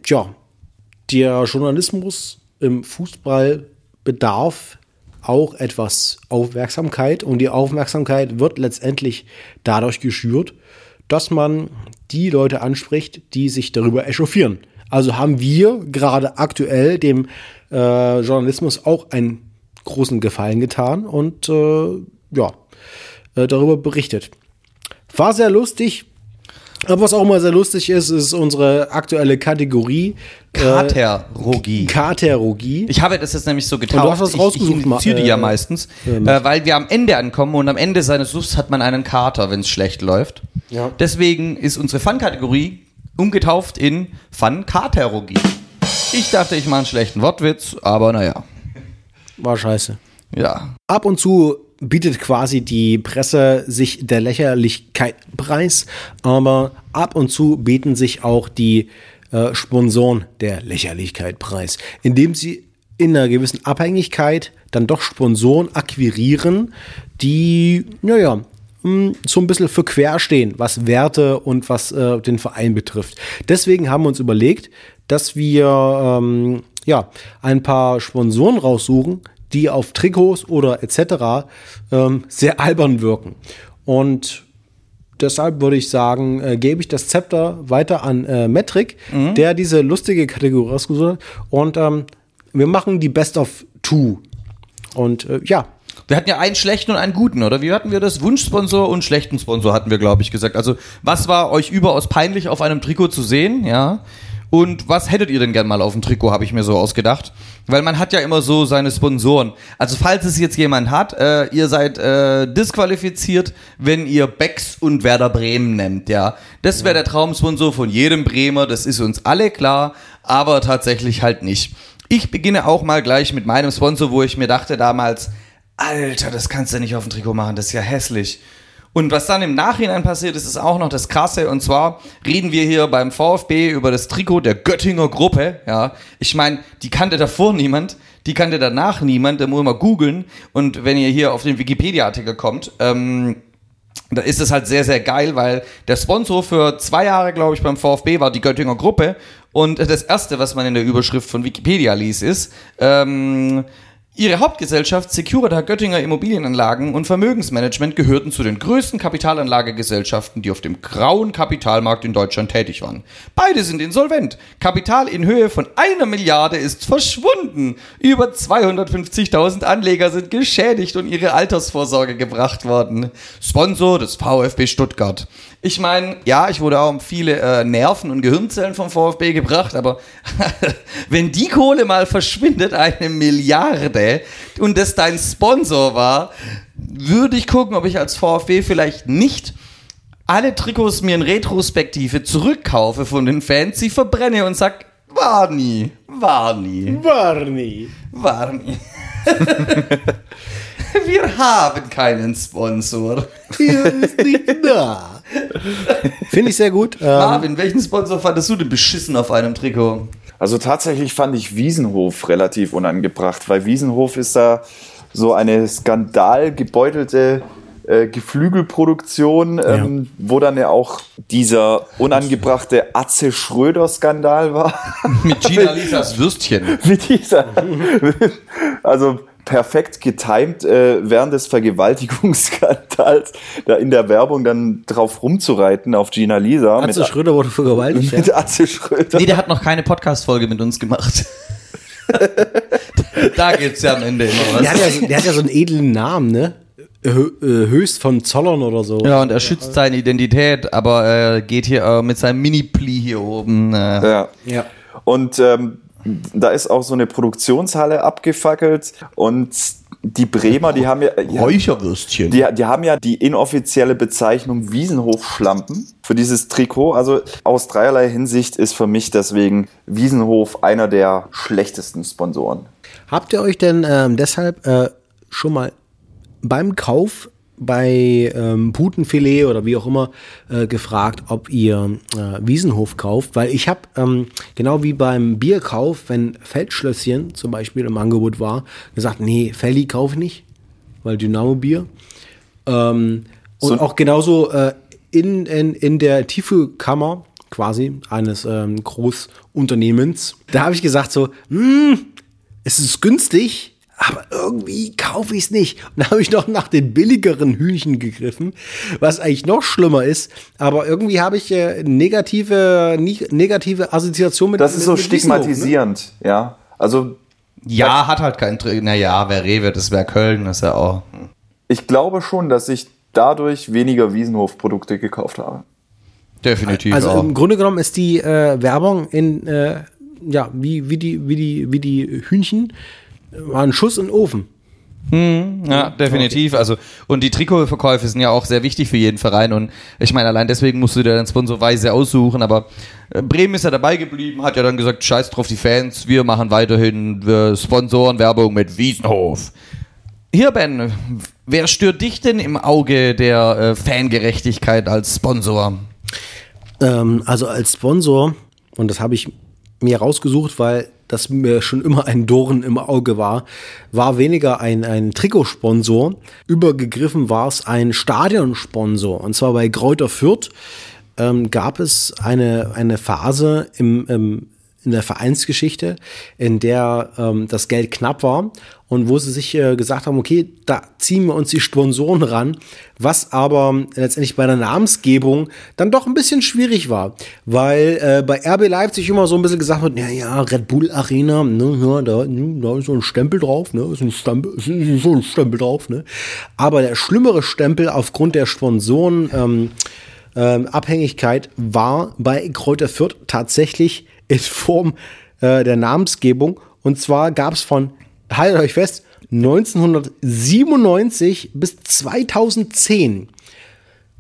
tja, der Journalismus im Fußball bedarf auch etwas Aufmerksamkeit und die Aufmerksamkeit wird letztendlich dadurch geschürt, dass man die Leute anspricht, die sich darüber echauffieren. Also haben wir gerade aktuell dem äh, Journalismus auch einen großen Gefallen getan und äh, ja, äh, darüber berichtet. War sehr lustig. Aber was auch immer sehr lustig ist, ist unsere aktuelle Kategorie. Katerogie. Äh, Katerogie. Ich habe das jetzt nämlich so getauft. Und du hast was rausgesucht, ich, ich initiiere die äh, ja meistens, äh, äh, weil wir am Ende ankommen und am Ende seines Suffs hat man einen Kater, wenn es schlecht läuft. Ja. Deswegen ist unsere Fun-Kategorie umgetauft in Fun-Katerogie. Ich dachte, ich mache einen schlechten Wortwitz, aber naja. War scheiße. Ja. Ab und zu bietet quasi die Presse sich der Lächerlichkeit preis, aber ab und zu bieten sich auch die äh, Sponsoren der Lächerlichkeit preis, indem sie in einer gewissen Abhängigkeit dann doch Sponsoren akquirieren, die, naja, mh, so ein bisschen für quer stehen, was Werte und was äh, den Verein betrifft. Deswegen haben wir uns überlegt, dass wir ähm, ja, ein paar Sponsoren raussuchen, die auf Trikots oder etc. Ähm, sehr albern wirken. Und deshalb würde ich sagen, äh, gebe ich das Zepter weiter an äh, Metric, der diese lustige Kategorie rausgesucht hat. Und ähm, wir machen die Best of Two. Und äh, ja, Wir hatten ja einen schlechten und einen guten, oder? Wie hatten wir das? Wunschsponsor und schlechten Sponsor hatten wir, glaube ich, gesagt. Also, was war euch überaus peinlich auf einem Trikot zu sehen, ja? Und was hättet ihr denn gern mal auf dem Trikot, habe ich mir so ausgedacht. Weil man hat ja immer so seine Sponsoren. Also falls es jetzt jemand hat, äh, ihr seid äh, disqualifiziert, wenn ihr Becks und Werder Bremen nennt, ja. Das wäre der Traumsponsor von jedem Bremer, das ist uns alle klar, aber tatsächlich halt nicht. Ich beginne auch mal gleich mit meinem Sponsor, wo ich mir dachte damals, Alter, das kannst du nicht auf dem Trikot machen, das ist ja hässlich. Und was dann im Nachhinein passiert ist, ist auch noch das Krasse. Und zwar reden wir hier beim VfB über das Trikot der Göttinger Gruppe. Ja, ich meine, die kannte davor niemand, die kannte danach niemand. Da muss man googeln. Und wenn ihr hier auf den Wikipedia-Artikel kommt, ähm, da ist es halt sehr, sehr geil, weil der Sponsor für zwei Jahre, glaube ich, beim VfB war die Göttinger Gruppe. Und das erste, was man in der Überschrift von Wikipedia liest, ist, ähm, Ihre Hauptgesellschaft Securita Göttinger Immobilienanlagen und Vermögensmanagement gehörten zu den größten Kapitalanlagegesellschaften, die auf dem grauen Kapitalmarkt in Deutschland tätig waren. Beide sind insolvent. Kapital in Höhe von einer Milliarde ist verschwunden. Über 250.000 Anleger sind geschädigt und ihre Altersvorsorge gebracht worden. Sponsor des VfB Stuttgart. Ich meine, ja, ich wurde auch um viele äh, Nerven und Gehirnzellen vom VfB gebracht, aber wenn die Kohle mal verschwindet, eine Milliarde, und das dein Sponsor war, würde ich gucken, ob ich als VfB vielleicht nicht alle Trikots mir in Retrospektive zurückkaufe von den Fans, sie verbrenne und sag, war nie, war nie, war nie, war nie. Wir haben keinen Sponsor. Hier ist nicht da. Finde ich sehr gut. Ähm, Marvin, welchen Sponsor fandest du denn beschissen auf einem Trikot? Also tatsächlich fand ich Wiesenhof relativ unangebracht, weil Wiesenhof ist da so eine skandalgebeutelte äh, Geflügelproduktion, ähm, wo dann ja auch dieser unangebrachte Atze Schröder-Skandal war. Mit Gina Lisas Würstchen. Mit dieser. also perfekt getimt äh, während des Vergewaltigungsskandals da in der Werbung dann drauf rumzureiten auf Gina Lisa. Atze mit, Schröder wurde vergewaltigt. mit Ja? Atze Schröder. Nee, der hat noch keine Podcast-Folge mit uns gemacht. da gibt's ja am Ende immer was. Der, hat ja, so- der hat ja so einen edlen Namen, ne? Äh, Höchst von Zollern oder so. Ja, und er schützt seine Identität, aber er geht hier äh, mit seinem Mini-Pli hier oben. Äh. Ja. Ja. Und ähm, da ist auch so eine Produktionshalle abgefackelt und die Bremer, die haben ja, ja Räucherwürstchen. die, die haben ja die inoffizielle Bezeichnung Wiesenhof-Schlampen für dieses Trikot. Also aus dreierlei Hinsicht ist für mich deswegen Wiesenhof einer der schlechtesten Sponsoren. Habt ihr euch denn ähm, deshalb äh, schon mal beim Kauf bei ähm, Putenfilet oder wie auch immer äh, gefragt, ob ihr äh, Wiesenhof kauft? Weil ich habe, ähm, genau wie beim Bierkauf, wenn Feldschlösschen zum Beispiel im Angebot war, gesagt, nee, Felli kaufe ich nicht, weil Dynamo-Bier. Ähm, und So- auch genauso äh, in, in, in der Tiefkühlkammer quasi eines ähm, Großunternehmens. Da habe ich gesagt so, hm, es ist günstig, aber irgendwie kaufe ich es nicht. Und da habe ich noch nach den billigeren Hühnchen gegriffen, was eigentlich noch schlimmer ist. Aber irgendwie habe ich äh, negative, negative Assoziation mit Das ist so mit Wiesenhof, ne? stigmatisierend, ja. Also Ja, hat halt keinen. Naja, wer Rewe, das wäre Köln, das ist ja auch. ich glaube schon, dass ich dadurch weniger Wiesenhof-Produkte gekauft habe. Definitiv Also auch. im Grunde genommen ist die äh, Werbung in, äh, ja, wie, wie, die, wie, die, wie die Hühnchen, war ein Schuss in den Ofen. Hm, ja, definitiv. Also, und die Trikotverkäufe sind ja auch sehr wichtig für jeden Verein. Und ich meine, allein deswegen musst du dir den Sponsor weise aussuchen. Aber äh, Bremen ist ja dabei geblieben, hat ja dann gesagt, scheiß drauf die Fans, wir machen weiterhin wir Sponsoren Werbung mit Wiesenhof. Hier, Ben, wer stört dich denn im Auge der äh, Fangerechtigkeit als Sponsor? Ähm, also als Sponsor, und das habe ich mir rausgesucht, weil das mir schon immer ein Dorn im Auge war, war weniger ein, ein Trikotsponsor. Übergegriffen war es ein Stadionsponsor. Und zwar bei Kräuter Fürth ähm, gab es eine, eine Phase im, im, in der Vereinsgeschichte, in der ähm, das Geld knapp war und wo sie sich äh, gesagt haben, okay, da ziehen wir uns die Sponsoren ran, was aber letztendlich bei der Namensgebung dann doch ein bisschen schwierig war, weil äh, bei RB Leipzig immer so ein bisschen gesagt wird, ja, ja, Red Bull Arena, ne, ja, da, ne, da ist so ein Stempel drauf, ne, ist ein Stempel, ist so ein Stempel drauf, ne, aber der schlimmere Stempel aufgrund der Sponsoren ähm, ähm, Abhängigkeit war bei Kräuter Fürth tatsächlich in Form äh, der Namensgebung. Und zwar gab es von, haltet euch fest, 1997 bis 2010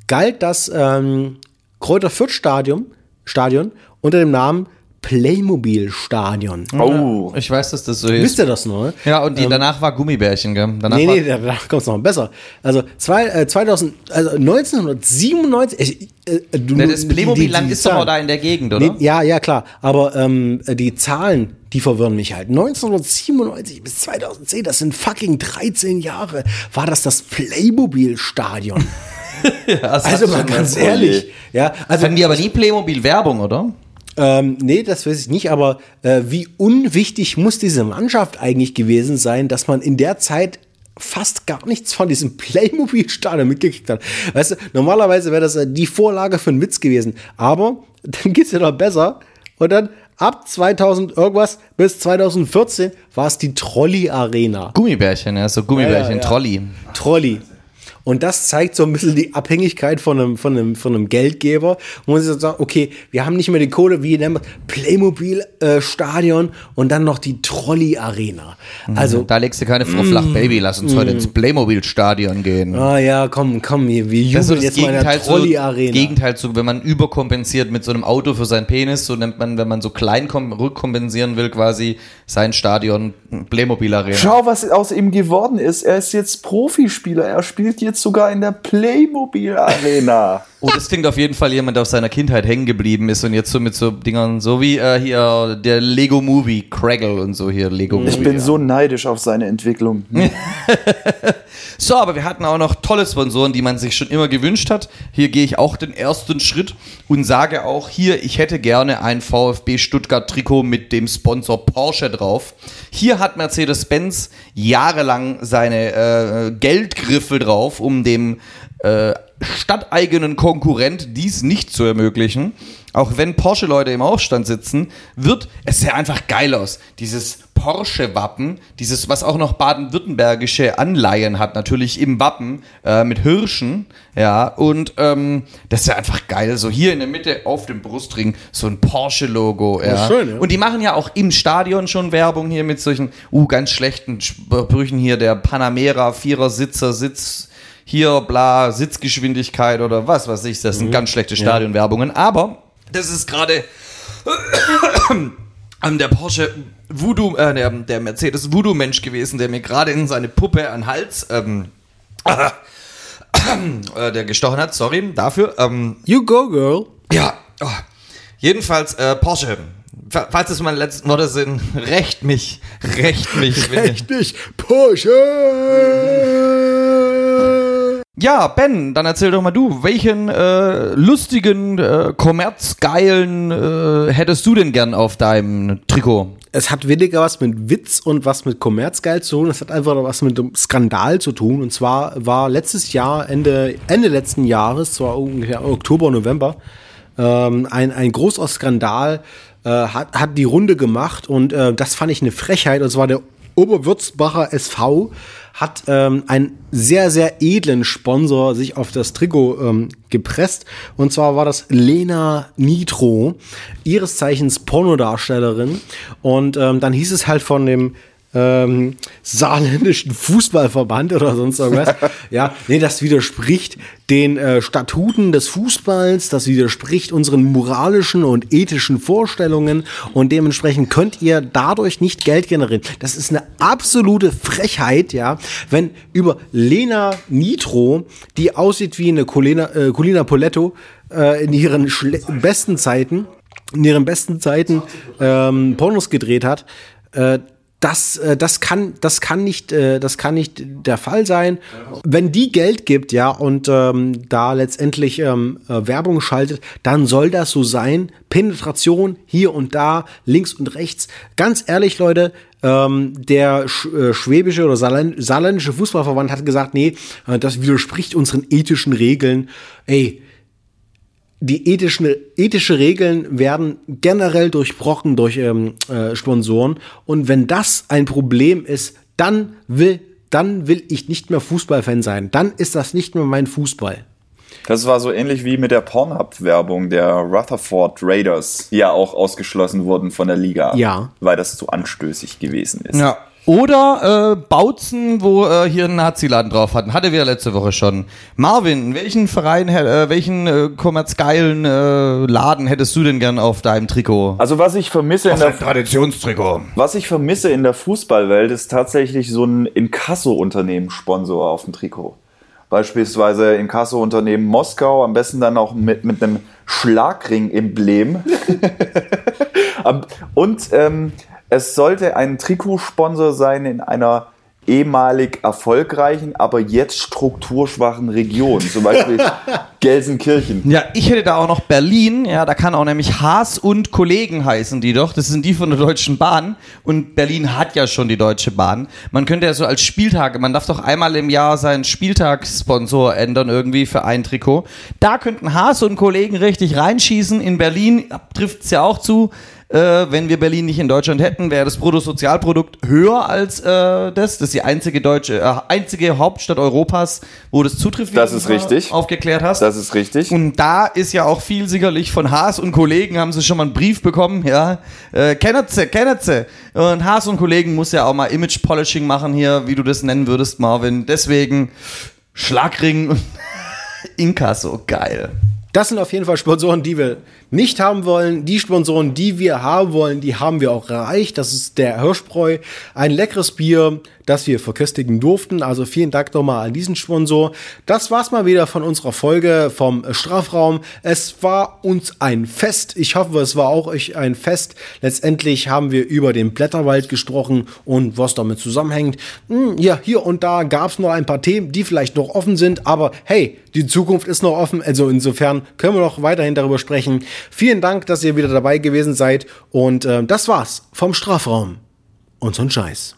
galt das ähm, Kräuter Fürth Stadion, Stadion unter dem Namen Playmobil Stadion. Oh. Ich weiß, dass das so ist. Wisst ihr das noch? ne? Ja, und die, Ähm, danach war Gummibärchen, gell? Danach nee, nee, danach kommt es noch besser. Also, zwei, äh, 2000, also 1997. Äh, äh, du, Ne, das Playmobil-Land ist doch da in der Gegend, oder? Nee, ja, ja, klar. Aber ähm, die Zahlen, die verwirren mich halt. 1997 bis 2010, das sind fucking 13 Jahre, war das das Playmobil-Stadion. das also mal ganz ehrlich. Ja, also, Hatten die aber nie Playmobil-Werbung, oder? ähm, nee, das weiß ich nicht, aber äh, wie unwichtig muss diese Mannschaft eigentlich gewesen sein, dass man in der Zeit fast gar nichts von diesem Playmobil-Stadion mitgekriegt hat. Weißt du, normalerweise wäre das äh, die Vorlage für einen Witz gewesen. Aber dann geht's ja noch besser. Und dann ab 2000 irgendwas bis 2014 war es die Trolley-Arena. Gummibärchen, ja, so Gummibärchen, Ja, ja, ja. Trolley. Trolley. Und das zeigt so ein bisschen die Abhängigkeit von einem, von einem, von einem Geldgeber. Wo man sich so sagt, okay, wir haben nicht mehr die Kohle, wie nennen wir Playmobil-Stadion und dann noch die Trolley-Arena. Also, da legst du keine Frau flach, Baby, lass uns heute ins Playmobil-Stadion gehen. ah ja, komm, komm, wir, wir Das ist so jubeln das jetzt mal in der Gegenteil zu, Trolley-Arena. Gegenteil zu, wenn man überkompensiert mit so einem Auto für seinen Penis, so nennt man, wenn man so klein kom- rückkompensieren will, quasi sein Stadion Playmobil-Arena. Schau, was aus ihm geworden ist. Er ist jetzt Profispieler. Er spielt jetzt sogar in der Playmobil Arena. Oh, das klingt auf jeden Fall jemand, der aus seiner Kindheit hängen geblieben ist und jetzt so mit so Dingern, so wie äh, hier der Lego Movie, Craggle und so hier, Lego Movie. Ich bin so neidisch auf seine Entwicklung. So, aber wir hatten auch noch tolle Sponsoren, die man sich schon immer gewünscht hat. Hier gehe ich auch den ersten Schritt und sage auch hier, ich hätte gerne ein VfB Stuttgart Trikot mit dem Sponsor Porsche drauf. Hier hat Mercedes-Benz jahrelang seine äh, Geldgriffel drauf, um dem äh, stadteigenen Konkurrent dies nicht zu ermöglichen. Auch wenn Porsche-Leute im Aufstand sitzen, wird es sehr einfach geil aus. Dieses Porsche-Wappen, dieses, was auch noch baden-württembergische Anleihen hat, natürlich im Wappen äh, mit Hirschen, ja, und ähm, das ist ja einfach geil. So hier in der Mitte auf dem Brustring so ein Porsche-Logo, ja. schön, ja. Und die machen ja auch im Stadion schon Werbung hier mit solchen, uh, ganz schlechten Sprüchen hier, der Panamera, Vierer-Sitzer, Sitz, hier, bla, Sitzgeschwindigkeit oder was weiß ich, das sind ganz schlechte Stadionwerbungen, aber das ist gerade ähm, der Porsche Voodoo, äh, der, der Mercedes Voodoo-Mensch gewesen, der mir gerade in seine Puppe an Hals, ähm, äh, der gestochen hat, sorry dafür. Ähm, you go, girl. ja, oh. jedenfalls äh, Porsche. Fa- Falls es meine letzten Worte sind, recht mich, recht mich. ihr- Richtig, Porsche! Ja, Ben, dann erzähl doch mal du, welchen äh, lustigen, äh, kommerzgeilen äh, hättest du denn gern auf deinem Trikot? Es hat weniger was mit Witz und was mit Kommerzgeil zu tun. Es hat einfach was mit einem Skandal zu tun. Und zwar war letztes Jahr, Ende, Ende letzten Jahres, zwar ungefähr Oktober, November, ähm, ein, ein großer Skandal äh, hat, hat die Runde gemacht. Und äh, das fand ich eine Frechheit. Und zwar der Oberwürzbacher SV hat ähm, einen sehr, sehr edlen Sponsor sich auf das Trikot ähm, gepresst. Und zwar war das Lena Nitro, ihres Zeichens Pornodarstellerin. Und ähm, dann hieß es halt von dem ähm, saarländischen Fußballverband oder sonst irgendwas. ja, nee, das widerspricht den äh, Statuten des Fußballs, das widerspricht unseren moralischen und ethischen Vorstellungen und dementsprechend könnt ihr dadurch nicht Geld generieren. Das ist eine absolute Frechheit, ja, wenn über Lena Nitro, die aussieht wie eine Colina, äh, Colina Poletto, äh, in ihren besten Zeiten, in ihren besten Zeiten ähm, Pornos gedreht hat, äh, das, äh, das kann, das kann nicht, äh, das kann nicht der Fall sein. Wenn die Geld gibt, ja, und ähm, da letztendlich ähm, äh, Werbung schaltet, dann soll das so sein. Penetration hier und da, links und rechts. Ganz ehrlich, Leute, ähm, der sch äh, schwäbische oder saarländische Fußballverband hat gesagt, nee, äh, das widerspricht unseren ethischen Regeln. Ey, die ethischen, ethische Regeln werden generell durchbrochen durch ähm, äh, Sponsoren. Und wenn das ein Problem ist, dann will, dann will ich nicht mehr Fußballfan sein. Dann ist das nicht mehr mein Fußball. Das war so ähnlich wie mit der Pornhub-Werbung der Rutherford Raiders, die ja auch ausgeschlossen wurden von der Liga. Ja. Weil das zu anstößig gewesen ist. Ja. Oder äh, Bautzen, wo äh, hier einen Nazi-Laden drauf hatten. Hatte wir letzte Woche schon. Marvin, welchen Verein, äh, welchen äh, kommerzgeilen äh, Laden hättest du denn gern auf deinem Trikot? Also was ich vermisse auf in der Traditionstrikot. Was ich vermisse in der Fußballwelt ist tatsächlich so ein Inkasso-Unternehmen-Sponsor auf dem Trikot. Beispielsweise Inkasso-Unternehmen Moskau, am besten dann auch mit, mit einem Schlagring-Emblem. Und ähm, es sollte ein Trikotsponsor sein in einer ehemalig erfolgreichen, aber jetzt strukturschwachen Region, zum Beispiel Gelsenkirchen. Ja, ich hätte da auch noch Berlin, ja, da kann auch nämlich Haas und Kollegen heißen die doch, das sind die von der Deutschen Bahn und Berlin hat ja schon die Deutsche Bahn. Man könnte ja so als Spieltage, man darf doch einmal im Jahr seinen Spieltagssponsor ändern irgendwie für ein Trikot. Da könnten Haas und Kollegen richtig reinschießen, in Berlin trifft es ja auch zu, äh, wenn wir Berlin nicht in Deutschland hätten, wäre das Bruttosozialprodukt höher als äh, das. Das ist die einzige deutsche, äh, einzige Hauptstadt Europas, wo das zutrifft. Wie das ist richtig. Aufgeklärt hast. Das ist richtig. Und da ist ja auch viel sicherlich von Haas und Kollegen haben sie schon mal einen Brief bekommen, ja. Äh, Kennerze, Kennerze. Und Haas und Kollegen muss ja auch mal Image Polishing machen hier, wie du das nennen würdest, Marvin. Deswegen Schlagring und Inkasso, geil. Das sind auf jeden Fall Sponsoren, die wir nicht haben wollen. Die Sponsoren, die wir haben wollen, die haben wir auch erreicht. Das ist der Hirschbräu, ein leckeres Bier, das wir verköstigen durften. Also vielen Dank nochmal an diesen Sponsor. Das war's mal wieder von unserer Folge vom Strafraum. Es war uns ein Fest. Ich hoffe, es war auch euch ein Fest. Letztendlich haben wir über den Blätterwald gesprochen und was damit zusammenhängt. Hm, ja, hier und da gab's noch ein paar Themen, die vielleicht noch offen sind. Aber hey, die Zukunft ist noch offen. Also insofern können wir noch weiterhin darüber sprechen. Vielen Dank, dass ihr wieder dabei gewesen seid. Und äh, das war's vom Strafraum. Und so ein Scheiß.